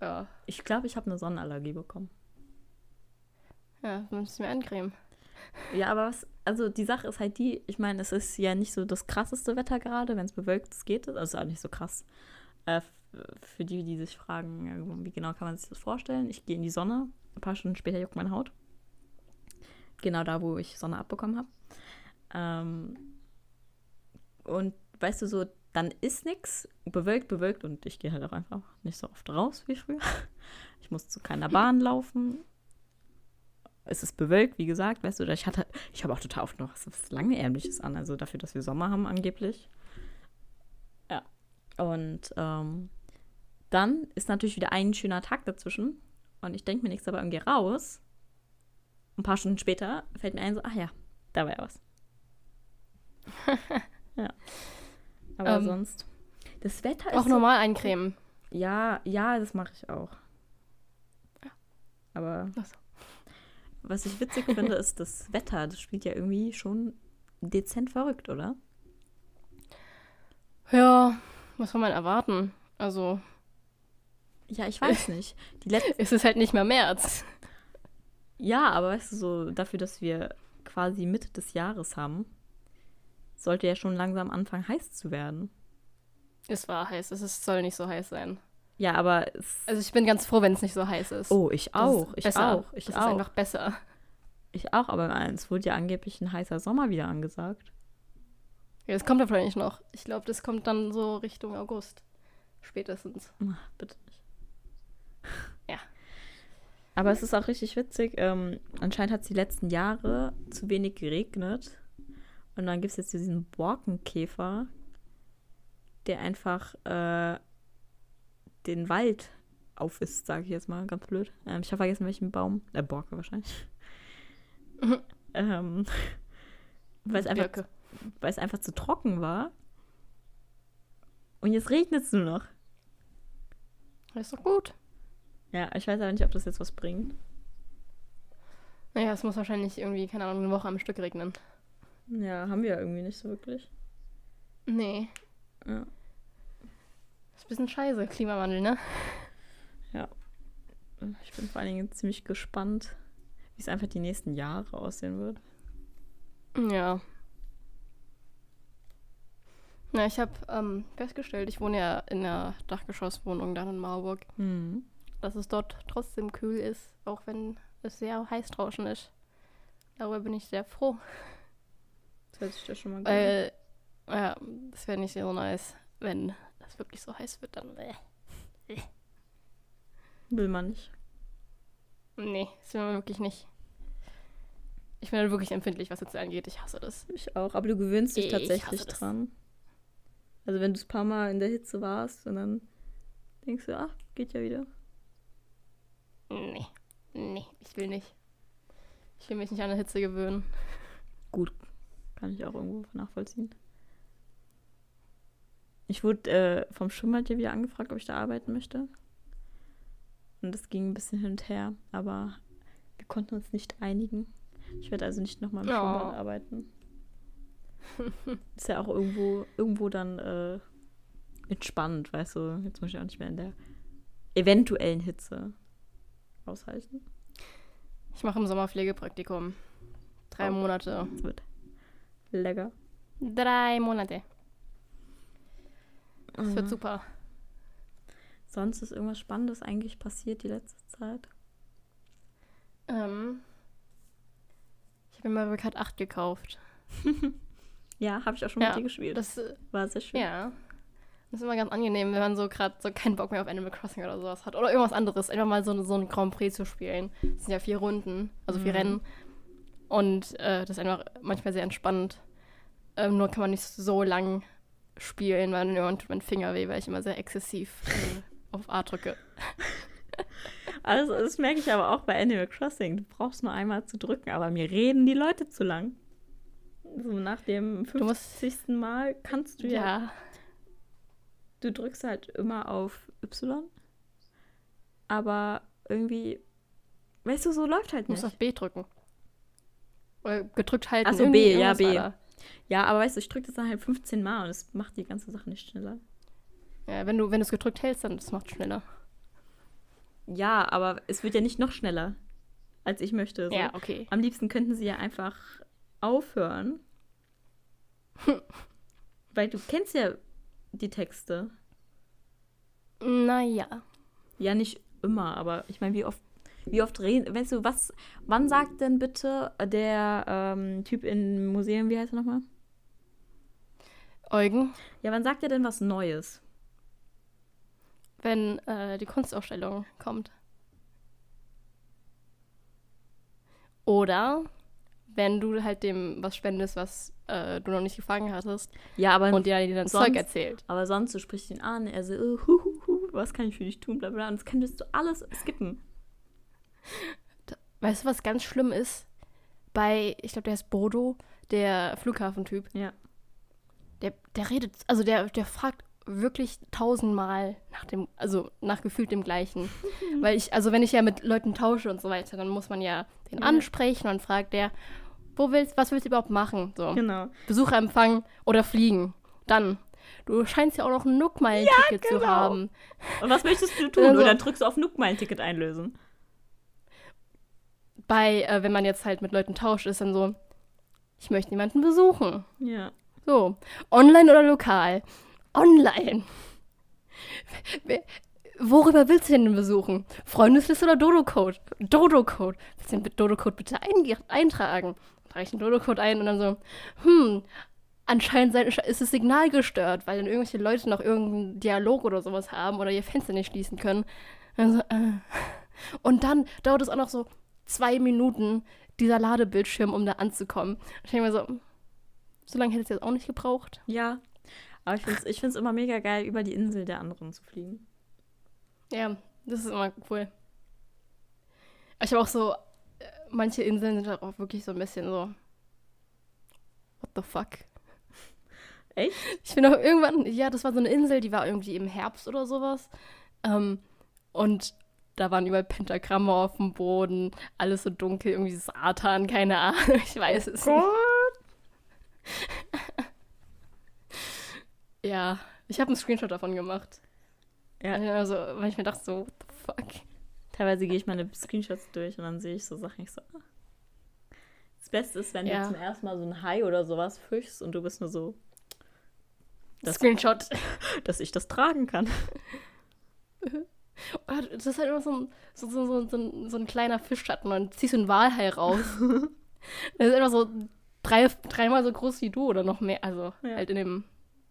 Ja, Ich glaube, ich habe eine Sonnenallergie bekommen. ja müsstest du mir eincremen. Ja, aber was, also die Sache ist halt die, ich meine, es ist ja nicht so das krasseste Wetter gerade, wenn es bewölkt ist, geht es. Also auch nicht so krass. Äh, für die, die sich fragen, wie genau kann man sich das vorstellen? Ich gehe in die Sonne, ein paar Stunden später juckt meine Haut. Genau da, wo ich Sonne abbekommen habe. Ähm, und weißt du, so, dann ist nichts, bewölkt, bewölkt und ich gehe halt auch einfach nicht so oft raus wie früher. [LAUGHS] Ich muss zu keiner Bahn laufen. Es ist bewölkt, wie gesagt, weißt du, ich hatte, ich habe auch total oft noch was, Langärmliches an, also dafür, dass wir Sommer haben angeblich. Ja. Und ähm, dann ist natürlich wieder ein schöner Tag dazwischen und ich denke mir nichts, aber irgendwie raus. Ein paar Stunden später fällt mir ein, so, ach ja, da war ja was. [LAUGHS] ja. Aber Ähm, sonst. Das Wetter ist. Auch so- normal eincremen. Ja, ja, das mache ich auch. Aber Ach so. Was ich witzig finde, ist das Wetter. Das spielt ja irgendwie schon dezent verrückt, oder? Ja, was soll man erwarten? Also, Ja, ich weiß [LAUGHS] nicht. Die letzten, es ist halt nicht mehr März. ja, aber weißt du, so dafür, dass wir quasi Mitte des Jahres haben, sollte ja schon langsam anfangen, heiß zu werden. Es war heiß, es ist, soll nicht so heiß sein. Ja, aber es. Also ich bin ganz froh, wenn es nicht so heiß ist. oh, ich auch. Ich besser. auch. Ich das auch. ist einfach besser. Ich auch, aber es wurde ja angeblich ein heißer Sommer wieder angesagt. Ja, das kommt aber nicht noch. Ich glaube, das kommt dann so Richtung August. Spätestens. Ach, bitte nicht. Ja. Aber es ist auch richtig witzig. Ähm, anscheinend hat es die letzten Jahre zu wenig geregnet. Und dann gibt es jetzt diesen Borkenkäfer, der einfach äh, den Wald aufisst, sage ich jetzt mal, ganz blöd. Ähm, ich habe vergessen, welchen Baum. Äh, Borke wahrscheinlich. [LAUGHS] Ähm, weil es einfach, Birke. weil es einfach zu trocken war. Und jetzt regnet es nur noch. Das ist doch gut. Ja, ich weiß aber nicht, ob das jetzt was bringt. Naja, es muss wahrscheinlich irgendwie, keine Ahnung, eine Woche am Stück regnen. Ja, haben wir irgendwie nicht so wirklich. Nee. Ja. Ist ein bisschen scheiße, Klimawandel, ne? Ich bin vor allen Dingen ziemlich gespannt, wie es einfach die nächsten Jahre aussehen wird. Ja. Na, ich habe ähm, festgestellt, ich wohne ja in einer Dachgeschosswohnung dann in Marburg, Hm. dass es dort trotzdem kühl ist, auch wenn es sehr heiß draußen ist. Darüber bin ich sehr froh. Das hört sich ja schon mal gut an. Weil, ja, das wäre nicht so nice, wenn das wirklich so heiß wird, dann. Will man nicht. Nee, das will man wirklich nicht. Ich bin halt wirklich empfindlich, was Hitze angeht. Ich hasse das. Ich auch, aber du gewöhnst dich Ich tatsächlich dran. Also wenn du ein paar Mal in der Hitze warst und dann denkst du, ach, geht ja wieder. Nee. Nee, ich will nicht. Ich will mich nicht an der Hitze gewöhnen. Gut, kann ich auch irgendwo nachvollziehen. Ich wurde äh, vom Schwimmbad hier wieder angefragt, ob ich da arbeiten möchte. Und das ging ein bisschen hin und her, aber wir konnten uns nicht einigen. Ich werde also nicht nochmal im Oh. Schwimmbad arbeiten. Ist ja auch irgendwo, irgendwo dann äh, entspannt, weißt du. Jetzt muss ich auch nicht mehr in der eventuellen Hitze aushalten. Ich mache im Sommer Pflegepraktikum. Drei Oh. Monate. Das wird lecker. Drei Monate. Das Mhm. wird super. Sonst ist irgendwas Spannendes eigentlich passiert die letzte Zeit. Ähm, ich habe mir Mario Kart 8 gekauft. [LAUGHS] Ja, habe ich auch schon Ja, mit dir gespielt. Das, äh, war sehr schön. ja. Das ist immer ganz angenehm, wenn man so gerade so keinen Bock mehr auf Animal Crossing oder sowas hat. Oder irgendwas anderes. Einfach mal so, so ein Grand Prix zu spielen. Das sind ja vier Runden, also vier Mhm. Rennen. Und äh, das ist einfach manchmal sehr entspannend. Ähm, nur kann man nicht so lang spielen, weil irgendwann tut mein Finger weh, weil ich immer sehr exzessiv äh, auf A drücke. [LAUGHS] Also, das merke ich aber auch bei Animal Crossing. Du brauchst nur einmal zu drücken, aber mir reden die Leute zu lang. So nach dem Du musst- 50. Mal kannst du ja. Ja. Du drückst halt immer auf Y. Aber irgendwie, weißt du, so läuft halt Du musst nicht. auf B drücken. Oder gedrückt halten. Ach so, irgendwie- B, ja, B. war Ja, aber weißt du, ich drücke das dann halt 15 Mal und es macht die ganze Sache nicht schneller. Ja, wenn du wenn du es gedrückt hältst, dann das macht schneller. Ja, aber es wird ja nicht noch schneller, als ich möchte. So. Ja, okay. Am liebsten könnten sie ja einfach aufhören. [LAUGHS] Weil du kennst ja die Texte. Naja. Ja, nicht immer, aber ich meine, wie oft, wie oft reden, weißt du, was, wann sagt denn bitte der ähm, Typ im Museum, wie heißt er nochmal? Eugen, Ja, wann sagt er denn was Neues? wenn äh, die Kunstausstellung kommt. Oder wenn du halt dem was spendest, was äh, du noch nicht gefangen hattest Ja, aber, und der dir dann sonst- Zeug erzählt. aber sonst, du sprichst ihn an, er so, uh, hu, hu, hu, was kann ich für dich tun, bla bla, und das könntest du alles skippen. Weißt du, was ganz schlimm ist? Bei, ich glaube, der ist Bodo, der Flughafentyp. Ja. Der, der redet, also der, der fragt wirklich tausendmal nach dem, also nach gefühlt dem gleichen. [LAUGHS] Weil ich, also wenn ich ja mit Leuten tausche und so weiter, dann muss man ja den Ja. ansprechen und fragt der, wo willst, was willst du überhaupt machen? So. Genau. Besucher empfangen oder fliegen. Dann. Du scheinst ja auch noch ein Nookmeilen-Ticket zu genau. haben. Und was möchtest du [LAUGHS] tun? Also- Und dann drückst du auf Nook mein Ticket einlösen. Bei, äh, wenn man jetzt halt mit Leuten tauscht, ist dann so, ich möchte jemanden besuchen. Ja. So. Online oder lokal? Online. Worüber willst du denn besuchen? Freundesliste oder Dodo-Code? Dodo-Code. Willst du den Dodo-Code bitte eintragen? Trage ich den Dodo-Code ein und dann so, hm, anscheinend ist das Signal gestört, weil dann irgendwelche Leute noch irgendeinen Dialog oder sowas haben oder ihr Fenster nicht schließen können. Also, äh. Und dann dauert es auch noch so zwei Minuten, dieser Ladebildschirm, um da anzukommen. Ich denke mir so, so lange hätte es jetzt auch nicht gebraucht. Ja. Aber ich finde es ich find's immer mega geil, über die Insel der anderen zu fliegen. Ja, das ist immer cool. Ich habe auch so, manche Inseln sind halt auch wirklich so ein bisschen so, what the fuck? Echt? Ich bin auch irgendwann, ja, das war so eine Insel, die war irgendwie im Herbst oder sowas. Ähm, und da waren überall Pentagramme auf dem Boden, alles so dunkel, irgendwie Satan, keine Ahnung, [LAUGHS] ich weiß es nicht. Ja, ich habe einen Screenshot davon gemacht. Ja. Also, weil ich mir dachte so, what the fuck? Teilweise gehe ich meine Screenshots durch und dann sehe ich so Sachen. Ich so, ah. Das Beste ist, wenn Ja. du zum ersten Mal so ein Hai oder sowas fischst und du bist nur so, Das- Screenshot. [LAUGHS] dass ich das tragen kann. [LAUGHS] Oh, Das ist halt immer so ein, so, so, so, ein, so ein kleiner Fischschatten und dann ziehst du einen Walhai raus. [LAUGHS] das ist immer so drei, dreimal so groß wie du oder noch mehr. Also Ja. halt in dem,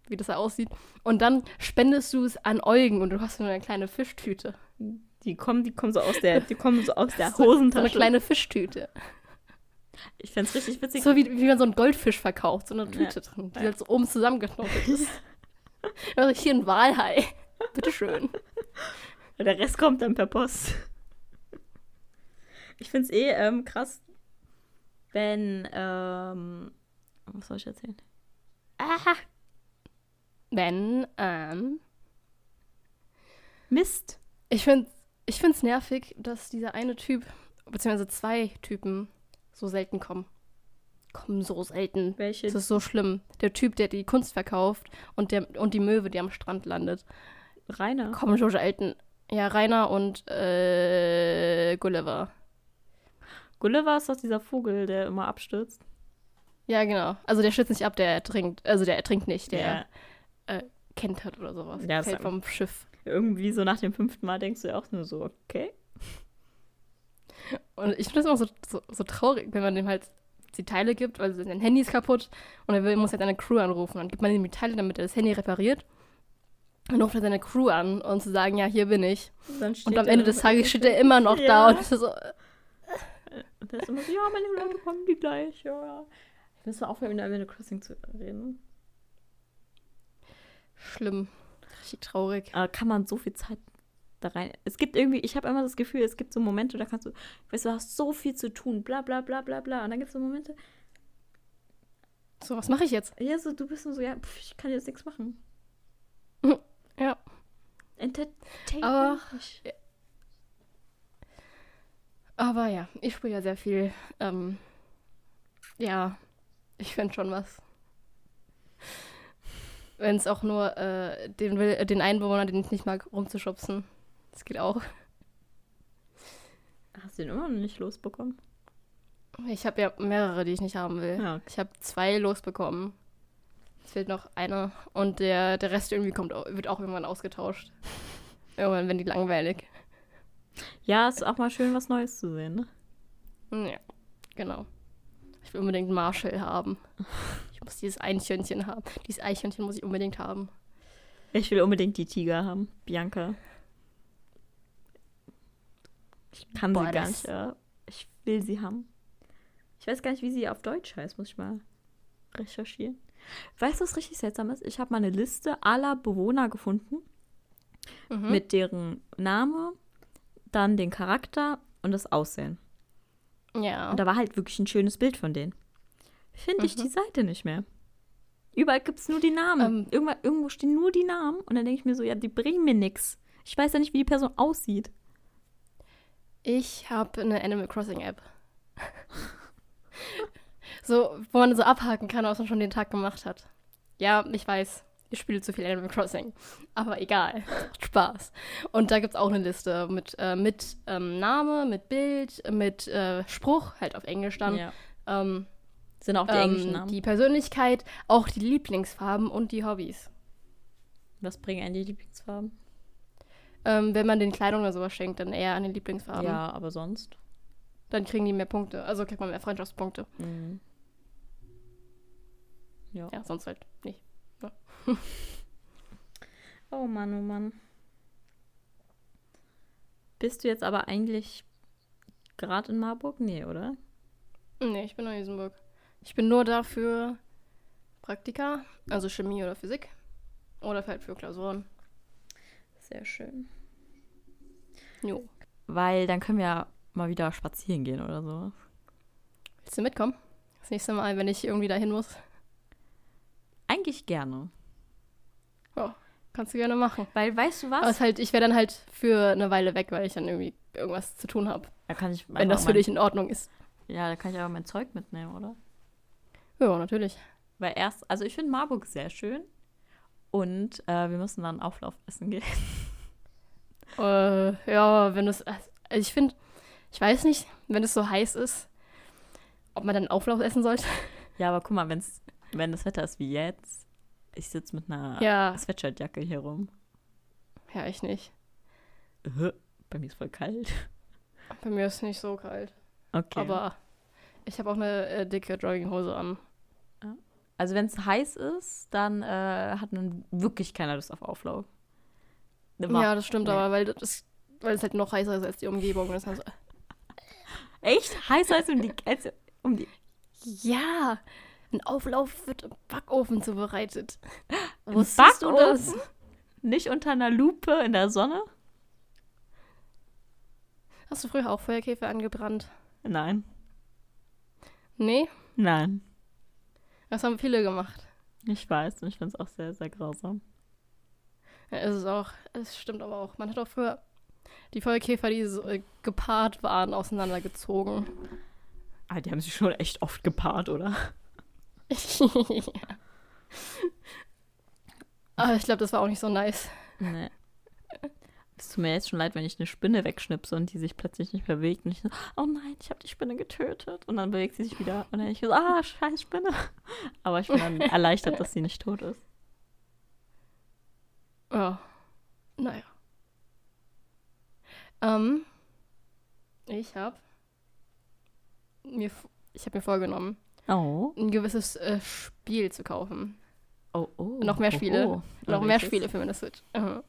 wie das da aussieht. Und dann spendest du es an Eugen und du hast nur eine kleine Fischtüte. Die kommen, die kommen so aus der, die kommen so aus [LAUGHS] der So- So eine Hosentasche. kleine Fischtüte. Ich fände es richtig witzig. So wie, wie man so einen Goldfisch verkauft, so eine Ja. Tüte drin, die Ja. halt so oben zusammengeknotet [LAUGHS] ist. Also hier ein Walhai. Bitteschön. Der Rest kommt dann per Post. Ich finde es eh ähm, krass, wenn, ähm, was soll ich erzählen? Aha. Wenn, ähm, Mist. ich finde ich find's nervig, dass dieser eine Typ, beziehungsweise zwei Typen, so selten kommen. Kommen so selten. Welche? Das ist so schlimm. Der Typ, der die Kunst verkauft und, der, und die Möwe, die am Strand landet. Rainer. Kommen so selten. Ja, Rainer und äh, Gulliver. Gulliver ist doch dieser Vogel, der immer abstürzt. Ja, genau. Also der stürzt nicht ab, der ertrinkt. Also der ertrinkt nicht, der Ja. kentert oder sowas. Ja, Fällt vom Schiff. Irgendwie so nach dem fünften Mal denkst du ja auch nur so, okay. Und ich finde das immer so, so, so traurig, wenn man dem halt die Teile gibt, weil sein Handy ist kaputt und er will, muss jetzt eine Crew anrufen. Dann gibt man ihm die Teile, damit er das Handy repariert. Und ruft er seine Crew an und zu sagen, ja, hier bin ich. Und am Ende des Tages steht er immer noch Ja. da und ist so, Und der ist immer so, ja, meine Leute kommen die gleich, ja. Ich muss mal aufhören, über Animal Crossing zu reden. schlimm. Richtig traurig. Aber kann man so viel Zeit da rein. Es gibt irgendwie, ich habe immer das Gefühl, es gibt so Momente, da kannst du, weißt du, du hast so viel zu tun, bla bla bla bla bla. Und dann gibt es so Momente, So, was mache ich jetzt? ja, so, du bist nur so, ja, pf, ich kann jetzt nichts machen. Ja. Entertainment. Aber- Aber ja, ich spiele ja sehr viel. Ähm, ja, ich finde schon was. Wenn es auch nur äh, den, äh, den Einwohner, den ich nicht mag, rumzuschubsen. Das geht auch. Hast du den immer noch nicht losbekommen? Ich habe ja mehrere, die ich nicht haben will. Ja, okay. Ich habe zwei losbekommen. Es fehlt noch einer. Und der, der Rest irgendwie kommt, wird auch irgendwann ausgetauscht. Irgendwann werden die langweilig. Ja, ist auch mal schön, was Neues zu sehen, ne? Hm, Ja, genau. Ich will unbedingt Marshall haben. Ich muss dieses Eichhörnchen haben. Dieses Eichhörnchen muss ich unbedingt haben. Ich will unbedingt die Tiger haben. Bianca. Ich kann Boah, sie gar nicht, ja. Ich will sie haben. Ich weiß gar nicht, wie sie auf Deutsch heißt, muss ich mal recherchieren. Weißt du, was richtig seltsam ist? Ich habe mal eine Liste aller Bewohner gefunden Mhm. mit deren Name, dann den Charakter und das Aussehen. ja. Und da war halt wirklich ein schönes Bild von denen. Finde ich Mhm. die Seite nicht mehr. Überall gibt es nur die Namen. Ähm. Irgendwo, irgendwo stehen nur die Namen. Und dann denke ich mir so, ja, die bringen mir nichts. Ich weiß ja nicht, wie die Person aussieht. Ich habe eine Animal Crossing App. So, wo man so abhaken kann, was man schon den Tag gemacht hat. Ja, ich weiß, ich spiele zu viel Animal Crossing. Aber egal. [LAUGHS] Spaß. Und da gibt es auch eine Liste mit, äh, mit ähm, Name, mit Bild, mit äh, Spruch, halt auf Englisch dann. Ja. Ähm, Sind auch die ähm, englischen Namen. Die Persönlichkeit, auch die Lieblingsfarben und die Hobbys. Was bringen einen die Lieblingsfarben? Ähm, wenn man den Kleidung oder sowas schenkt, dann eher an den Lieblingsfarben. Ja, aber sonst. Dann kriegen die mehr Punkte. Also kriegt man mehr Freundschaftspunkte. Mhm. Ja. Ja, sonst halt nicht. [LAUGHS] Oh Mann, oh Mann. Bist du jetzt aber eigentlich gerade in Marburg? Nee, oder? Nee, ich bin in Isenburg. Ich bin nur da für Praktika, also Chemie oder Physik. Oder halt für Klausuren. Sehr schön. Jo. Weil dann können wir ja mal wieder spazieren gehen oder so. Willst du mitkommen? Das nächste Mal, wenn ich irgendwie dahin muss. Eigentlich gerne. Ja, kannst du gerne machen. Weil, weißt du was? Aber es halt, ich wäre dann halt für eine Weile weg, weil ich dann irgendwie irgendwas zu tun habe. da kann ich Wenn das für mein, dich in Ordnung ist. Ja, da kann ich aber mein Zeug mitnehmen, oder? Ja, natürlich. Weil erst, also ich finde Marburg sehr schön. Und äh, wir müssen dann Auflauf essen gehen. [LAUGHS] Äh, ja, wenn es. Also ich finde, ich weiß nicht, wenn es so heiß ist, ob man dann Auflauf essen sollte. Ja, aber guck mal, wenn's, wenn das Wetter ist wie jetzt, ich sitze mit einer Ja, Sweatshirtjacke hier rum. ja, ich nicht. Äh, Bei mir ist voll kalt. Bei mir ist es nicht so kalt. Okay. Aber ich habe auch eine äh, dicke Jogginghose an. also wenn es heiß ist, dann äh, hat man wirklich keiner Lust auf Auflauf. Ja, das stimmt Nee. aber, weil das, weil es halt noch heißer ist als die Umgebung. Das heißt, Echt? Heißer als, um die, als Um die Ja, ein Auflauf wird im Backofen zubereitet. [LAUGHS] Wusstest du das? Backofen? Nicht unter einer Lupe in der Sonne? Hast du früher auch Feuerkäfer angebrannt? Nein. Nee, Nein. das haben viele gemacht. Ich weiß und ich finde es auch sehr, sehr grausam. Ja, ist es auch. Es stimmt aber auch. Man hat auch früher die Feuerkäfer, die so äh, gepaart waren, auseinandergezogen. Ah, die haben sich schon echt oft gepaart, oder? Ja. Aber ich glaube, das war auch nicht so nice. Nee. Es tut mir jetzt schon leid, wenn ich eine Spinne wegschnipse und die sich plötzlich nicht bewegt. Und ich so, oh nein, ich habe die Spinne getötet. Und dann bewegt sie sich wieder. Und dann ich so, ah, scheiß Spinne. Aber ich bin dann [LAUGHS] erleichtert, dass sie nicht tot ist. Ja. Naja. Ähm, ich habe mir, ich habe mir vorgenommen, Oh. ein gewisses äh, Spiel zu kaufen. Oh, oh. Noch mehr Spiele. Oh, oh. Noch mehr? Spiele für meine Switch. Mhm.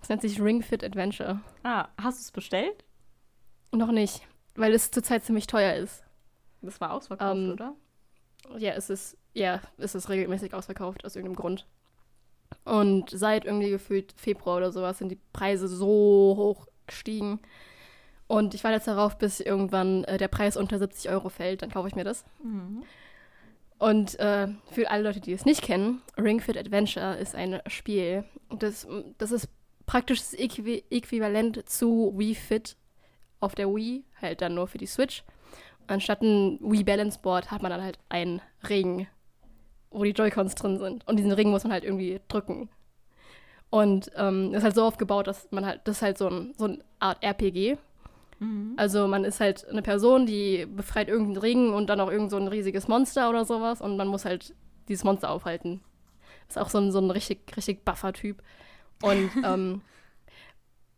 Das nennt sich Ring Fit Adventure. Ah, hast du es bestellt? Noch nicht, weil es zurzeit ziemlich teuer ist. Das war ausverkauft, Ähm, oder? Ja, es ist, ja, es ist regelmäßig ausverkauft aus irgendeinem Grund. Und seit irgendwie gefühlt Februar oder sowas sind die Preise so hoch gestiegen. Und ich warte jetzt darauf, bis irgendwann äh, der Preis unter 70 Euro fällt, dann kaufe ich mir das. Mhm. Und äh, für alle Leute, die es nicht kennen, Ring Fit Adventure ist ein Spiel. Das, das ist praktisch das Äqui Äquivalent zu Wii Fit auf der Wii, halt dann nur für die Switch. Anstatt ein Wii Balance Board hat man dann halt einen Ring, wo die Joy-Cons drin sind. Und diesen Ring muss man halt irgendwie drücken. Und ähm, ist halt so aufgebaut, dass man halt, das ist halt so, ein, so eine Art RPG. Mhm. Also man ist halt eine Person, die befreit irgendeinen Ring und dann auch irgend so ein riesiges Monster oder sowas und man muss halt dieses Monster aufhalten. Ist auch so ein, so ein richtig, richtig Buffer-Typ. Und [LAUGHS] ähm,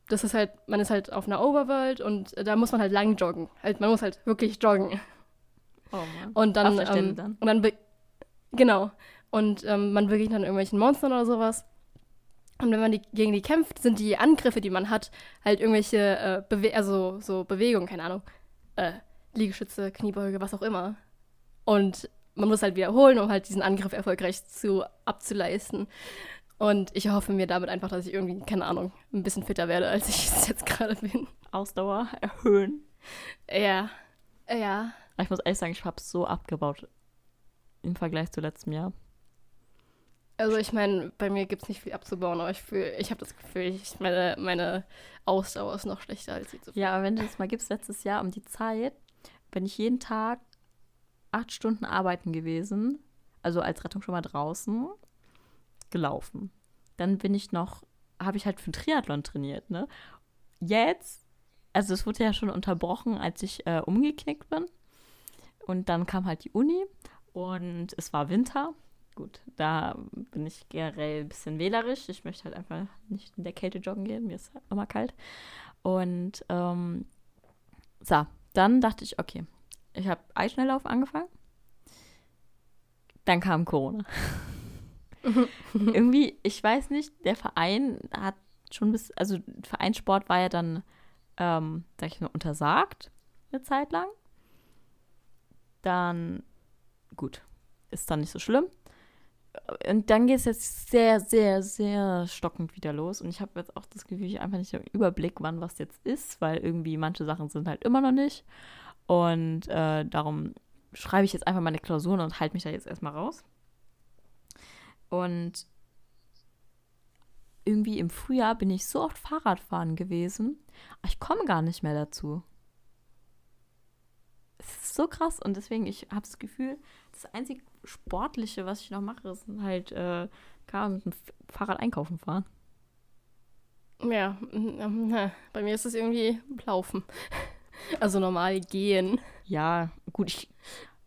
das ist halt, man ist halt auf einer Overworld und da muss man halt lang joggen. Halt, man muss halt wirklich joggen. Oh Mann. Und dann, ähm, dann. und dann genau. Und ähm, man begegnet dann irgendwelchen Monstern oder sowas. Und wenn man die, gegen die kämpft, sind die Angriffe, die man hat, halt irgendwelche äh, Bewe also so Bewegungen, keine Ahnung. Äh, Liegestütze, Kniebeuge, was auch immer. Und man muss halt wiederholen, um halt diesen Angriff erfolgreich zu abzuleisten. Und ich hoffe mir damit einfach, dass ich irgendwie, keine Ahnung, ein bisschen fitter werde, als ich [LAUGHS] es jetzt gerade bin. Ausdauer erhöhen. Ja. Ja. Ich muss ehrlich sagen, ich habe es so abgebaut im Vergleich zu letztem Jahr. Also ich meine, bei mir gibt es nicht viel abzubauen, aber ich fühle, ich habe das Gefühl, ich, meine, meine Ausdauer ist noch schlechter als die zuvor. Ja, aber wenn du das mal gibst, letztes Jahr um die Zeit, bin ich jeden Tag acht Stunden arbeiten gewesen, also als Rettung schon mal draußen, gelaufen. Dann bin ich noch, habe ich halt für den Triathlon trainiert, ne? Jetzt, also es wurde ja schon unterbrochen, als ich äh, umgeknickt bin. Und dann kam halt die Uni und es war Winter. Gut, da bin ich generell ein bisschen wählerisch. Ich möchte halt einfach nicht in der Kälte joggen gehen. Mir ist immer kalt. Und ähm, so, dann dachte ich, okay, ich habe Eisschnelllauf angefangen. Dann kam Corona. [LAUGHS] Irgendwie, ich weiß nicht, der Verein hat schon bis, also Vereinssport war ja dann, ähm, sag ich mal, untersagt eine Zeit lang. Dann, gut, ist dann nicht so schlimm. Und dann geht es jetzt sehr, sehr, sehr stockend wieder los. Und ich habe jetzt auch das Gefühl, ich habe einfach nicht den Überblick, wann was jetzt ist, weil irgendwie manche Sachen sind halt immer noch nicht. Und äh, darum schreibe ich jetzt einfach meine Klausuren und halte mich da jetzt erstmal raus. Und irgendwie im Frühjahr bin ich so oft Fahrradfahren gewesen, ich komme gar nicht mehr dazu. Es ist so krass und deswegen, ich habe das Gefühl, das einzige Sportliche, was ich noch mache, ist halt, äh, kann mit dem Fahrrad einkaufen fahren. Ja, bei mir ist es irgendwie Laufen. Also normal gehen. Ja, gut, ich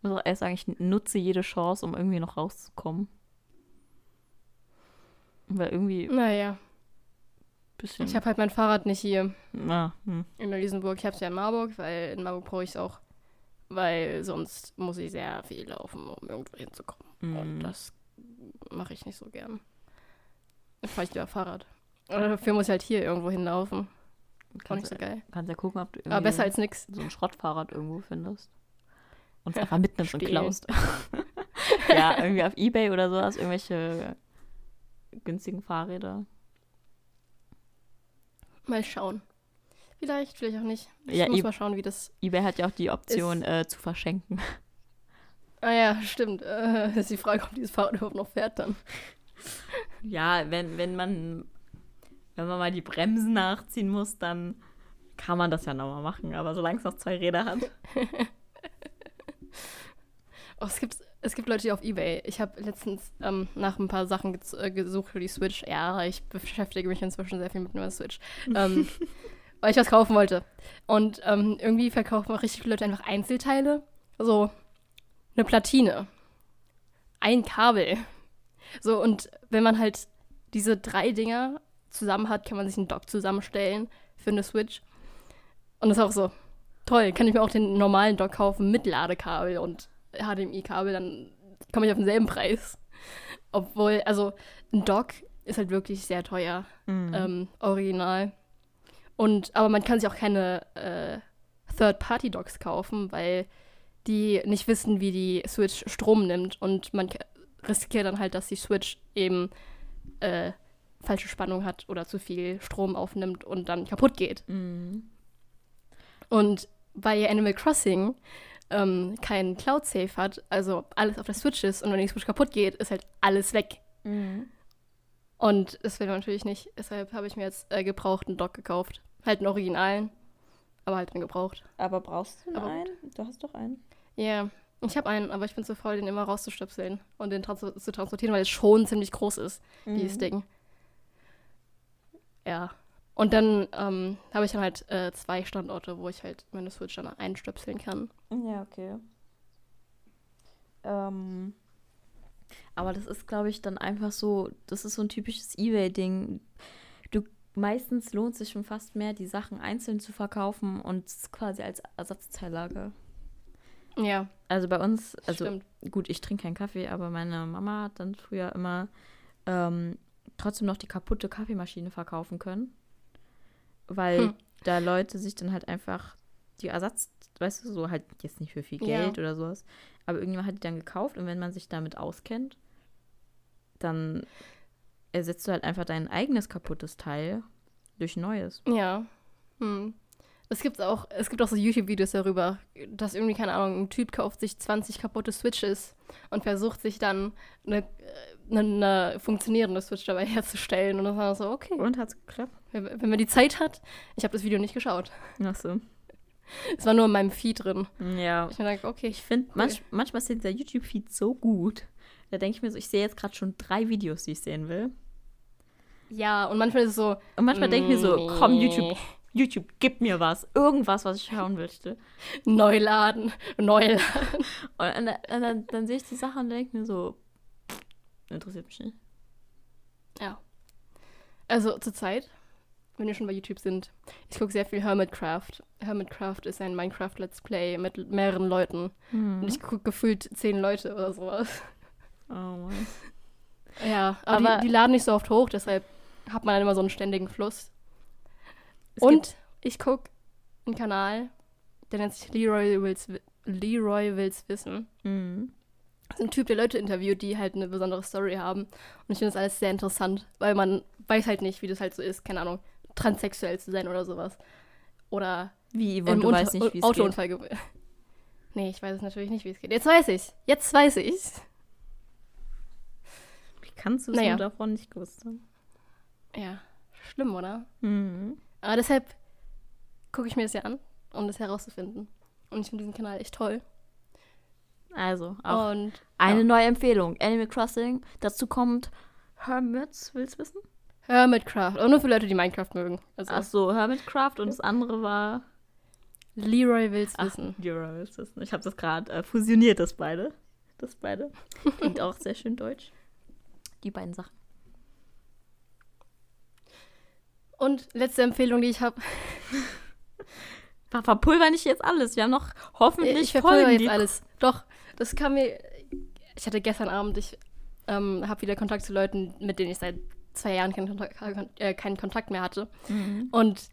muss auch erst sagen, ich nutze jede Chance, um irgendwie noch rauszukommen. Weil irgendwie Naja, bisschen. ich habe halt mein Fahrrad nicht hier Ah, hm. in Neu-Isenburg. Ich habe es ja in Marburg, weil in Marburg brauche ich es auch. Weil sonst muss ich sehr viel laufen, um irgendwo hinzukommen. Und Mm. das mache ich nicht so gern. Dann fahre ich lieber Fahrrad. Oder dafür muss ich halt hier irgendwo hinlaufen. Auch nicht Kannst, so geil. kannst ja gucken, ob du Aber besser als nix. so ein Schrottfahrrad irgendwo findest. und es [LAUGHS] einfach mitnimmst und Stehlen. klaust. [LAUGHS] [LAUGHS] ja, irgendwie auf Ebay oder so hast irgendwelche günstigen Fahrräder. Mal schauen. Vielleicht, vielleicht auch nicht. Ich Ja, muss e- mal schauen, wie das. Ebay hat ja auch die Option äh, zu verschenken. [LAUGHS] Ah ja, stimmt. Äh, ist die Frage, ob dieses Fahrrad überhaupt noch fährt dann. Ja, wenn, wenn man wenn man mal die Bremsen nachziehen muss, dann kann man das ja nochmal machen. Aber solange es noch zwei Räder hat. [LAUGHS] Oh, es, gibt, es gibt Leute, die auf Ebay. Ich habe letztens ähm, nach ein paar Sachen äh, gesucht für die Switch. Ja, ich beschäftige mich inzwischen sehr viel mit einer Switch. Ähm, [LAUGHS] weil ich was kaufen wollte. Und ähm, irgendwie verkaufen auch richtig viele Leute einfach Einzelteile. So eine Platine. Ein Kabel. So, und wenn man halt diese drei Dinger zusammen hat, kann man sich einen Dock zusammenstellen für eine Switch. Und das ist auch so. Toll, kann ich mir auch den normalen Dock kaufen mit Ladekabel und HDMI-Kabel, dann komme ich auf denselben Preis. Obwohl, also ein Dock ist halt wirklich sehr teuer, Mhm. ähm, original. Und, aber man kann sich auch keine äh, Third-Party-Docks kaufen, weil die nicht wissen, wie die Switch Strom nimmt. Und man riskiert dann halt, dass die Switch eben äh, falsche Spannung hat oder zu viel Strom aufnimmt und dann kaputt geht. Mhm. Und weil Animal Crossing ähm, keinen Cloud Safe hat, also alles auf der Switch ist und wenn die Switch kaputt geht, ist halt alles weg. Mhm. Und das will man natürlich nicht. Deshalb habe ich mir jetzt äh, gebrauchten Dock gekauft. Halt einen originalen, aber halt einen gebraucht. Aber brauchst du Aber einen? Du hast doch einen. Ja, ich habe einen, aber ich bin zu faul, den immer rauszustöpseln und den trans zu transportieren, weil es schon ziemlich groß ist, dieses Ding. Ja. Und dann ähm, habe ich dann halt äh, zwei Standorte, wo ich halt meine Switch dann einstöpseln kann. Ja, okay. Ähm, aber das ist, glaube ich, dann einfach so, das ist so ein typisches Ebay-Ding. Du, meistens lohnt sich schon fast mehr, die Sachen einzeln zu verkaufen und quasi als Ersatzteillager. Ja, Also bei uns, also stimmt. gut, ich trinke keinen Kaffee, aber meine Mama hat dann früher immer ähm, trotzdem noch die kaputte Kaffeemaschine verkaufen können. Weil Hm. da Leute sich dann halt einfach die Ersatz, weißt du, so halt jetzt nicht für viel Ja. Geld oder sowas, aber irgendjemand hat die dann gekauft und wenn man sich damit auskennt, dann ersetzt du halt einfach dein eigenes kaputtes Teil durch neues. Ja. Hm. Es gibt auch, es gibt auch so YouTube-Videos darüber, dass irgendwie, keine Ahnung, ein Typ kauft sich 20 kaputte Switches und versucht sich dann eine, äh, eine, eine funktionierende Switch dabei herzustellen. Und dann war so, okay, Und hat's geklappt? wenn wenn man die Zeit hat. Ich habe das Video nicht geschaut. Ach so. [LAUGHS] Es war nur in meinem Feed drin. Ja, Ich mir dachte, okay, Ich finde, manch, manchmal ist dieser YouTube-Feed so gut. Da denke ich mir so, ich sehe jetzt gerade schon drei Videos, die ich sehen will. ja, und manchmal ist es so, Und manchmal denke ich mir so, komm, nee. YouTube, YouTube, gib mir was. Irgendwas, was ich schauen möchte. [LAUGHS] Neuladen, Neuladen. [LAUGHS] Und dann, dann, dann, dann sehe ich die Sache und denke mir so, interessiert mich nicht. Ja. Also zurzeit, wenn wir schon bei YouTube sind, ich gucke sehr viel Hermitcraft. Hermitcraft ist ein Minecraft-Let's Play mit mehreren Leuten. Hm. Und ich gucke gefühlt zehn Leute oder sowas. Oh Mann. Ja, aber, Aber- die, die laden nicht so oft hoch, deshalb hat man dann immer so einen ständigen Fluss. Und ich gucke einen Kanal, der nennt sich Leroy Wills, Wi- Leroy Wills Wissen. Mhm. Das ist ein Typ, der Leute interviewt, die halt eine besondere Story haben. Und ich finde das alles sehr interessant, weil man weiß halt nicht, wie das halt so ist, keine Ahnung, transsexuell zu sein oder sowas. Oder Wie, Yvonne, du Unter- weißt nicht, wie es geht. Autounfall [LAUGHS] ge- Nee, ich weiß es natürlich nicht, wie es geht. Jetzt weiß ich. Jetzt weiß ich. Wie kannst du es Naja. davon nicht gewusst haben? Ja, schlimm, oder? Mhm. Aber deshalb gucke ich mir das ja an, um das herauszufinden. Und ich finde diesen Kanal echt toll. Also, auch Und eine ja. neue Empfehlung. Animal Crossing. Dazu kommt Hermits, willst du wissen? Hermitcraft. Aber nur für Leute, die Minecraft mögen. Also Ach so, Hermitcraft und das andere war Leroy will's Ach, wissen. Willst du wissen. Ich habe das gerade äh, fusioniert, das beide. Das beide. Klingt auch sehr schön deutsch. Die beiden Sachen. Und letzte Empfehlung, die ich habe. [LAUGHS] Ver- Verpulver nicht jetzt alles. Wir haben noch hoffentlich Ich Folgen, jetzt die- alles. Doch, das kam mir. Ich hatte gestern Abend, ich ähm, habe wieder Kontakt zu Leuten, mit denen ich seit zwei Jahren keinen Kontakt, äh, keinen Kontakt mehr hatte. Mhm. Und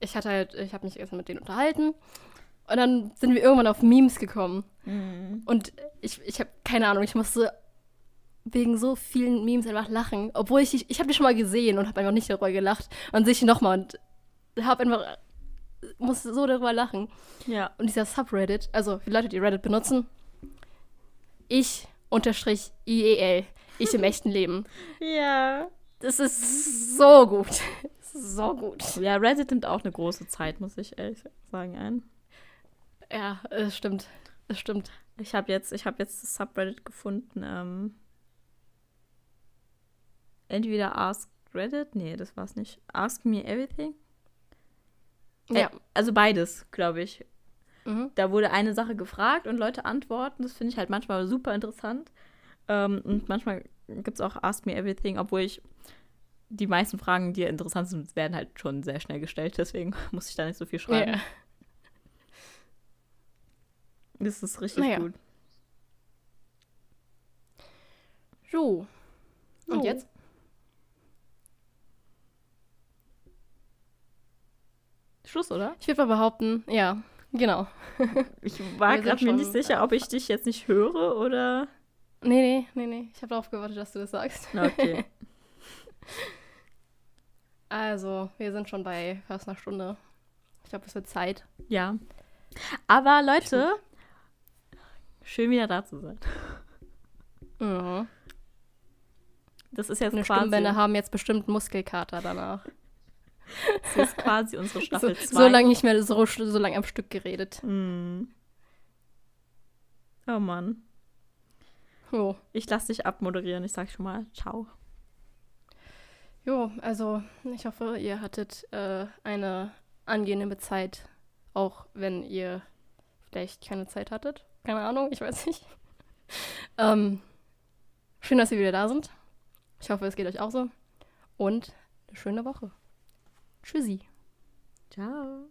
ich hatte halt, ich habe mich gestern mit denen unterhalten. Und dann sind wir irgendwann auf Memes gekommen. Mhm. Und ich, ich habe keine Ahnung, ich musste wegen so vielen Memes einfach lachen. Obwohl ich, ich, ich habe die schon mal gesehen und habe einfach nicht darüber gelacht. Und sehe ich nochmal und habe einfach, musste so darüber lachen. Ja. Und dieser Subreddit, also für Leute, die Reddit benutzen, ich unterstrich IEL, ich im echten Leben. Ja. Das ist so gut. Ist so gut. Ja, Reddit nimmt auch eine große Zeit, muss ich ehrlich sagen, ein. Ja, es stimmt. Es stimmt. Ich habe jetzt, ich habe jetzt das Subreddit gefunden. Ähm, entweder Ask Reddit, nee, das war's nicht. Ask Me Everything. Ja. Äh, also beides, glaube ich. Mhm. Da wurde eine Sache gefragt und Leute antworten. Das finde ich halt manchmal super interessant. Ähm, und manchmal gibt es auch Ask Me Everything, obwohl ich die meisten Fragen, die interessant sind, werden halt schon sehr schnell gestellt. Deswegen [LAUGHS] muss ich da nicht so viel schreiben. Ja. Das ist richtig Naja. gut. So. Und jetzt? Schluss, oder? Ich würde mal behaupten, ja, genau. Ich war gerade mir nicht sicher, ob ich dich jetzt nicht höre oder. Nee, nee, nee, nee. Ich habe darauf gewartet, dass du das sagst. Okay. [LAUGHS] Also, wir sind schon bei fast einer Stunde. Ich glaube, es wird Zeit. ja. Aber Leute, schön wieder da zu sein. Mhm. Das ist jetzt Eine quasi, Stimmbänder haben jetzt bestimmt Muskelkater danach. das ist quasi unsere [LAUGHS] So, Staffel 2. so lange nicht mehr so, so lange am Stück geredet. Mm. Oh Mann. Jo. Ich lasse dich abmoderieren. Ich sag schon mal ciao. Jo, also ich hoffe, ihr hattet äh, eine angenehme Zeit, auch wenn ihr vielleicht keine Zeit hattet. Keine Ahnung, ich weiß nicht. [LAUGHS] ähm, schön, dass ihr wieder da sind. Ich hoffe, es geht euch auch so. Und eine schöne Woche. Tschüssi. Ciao.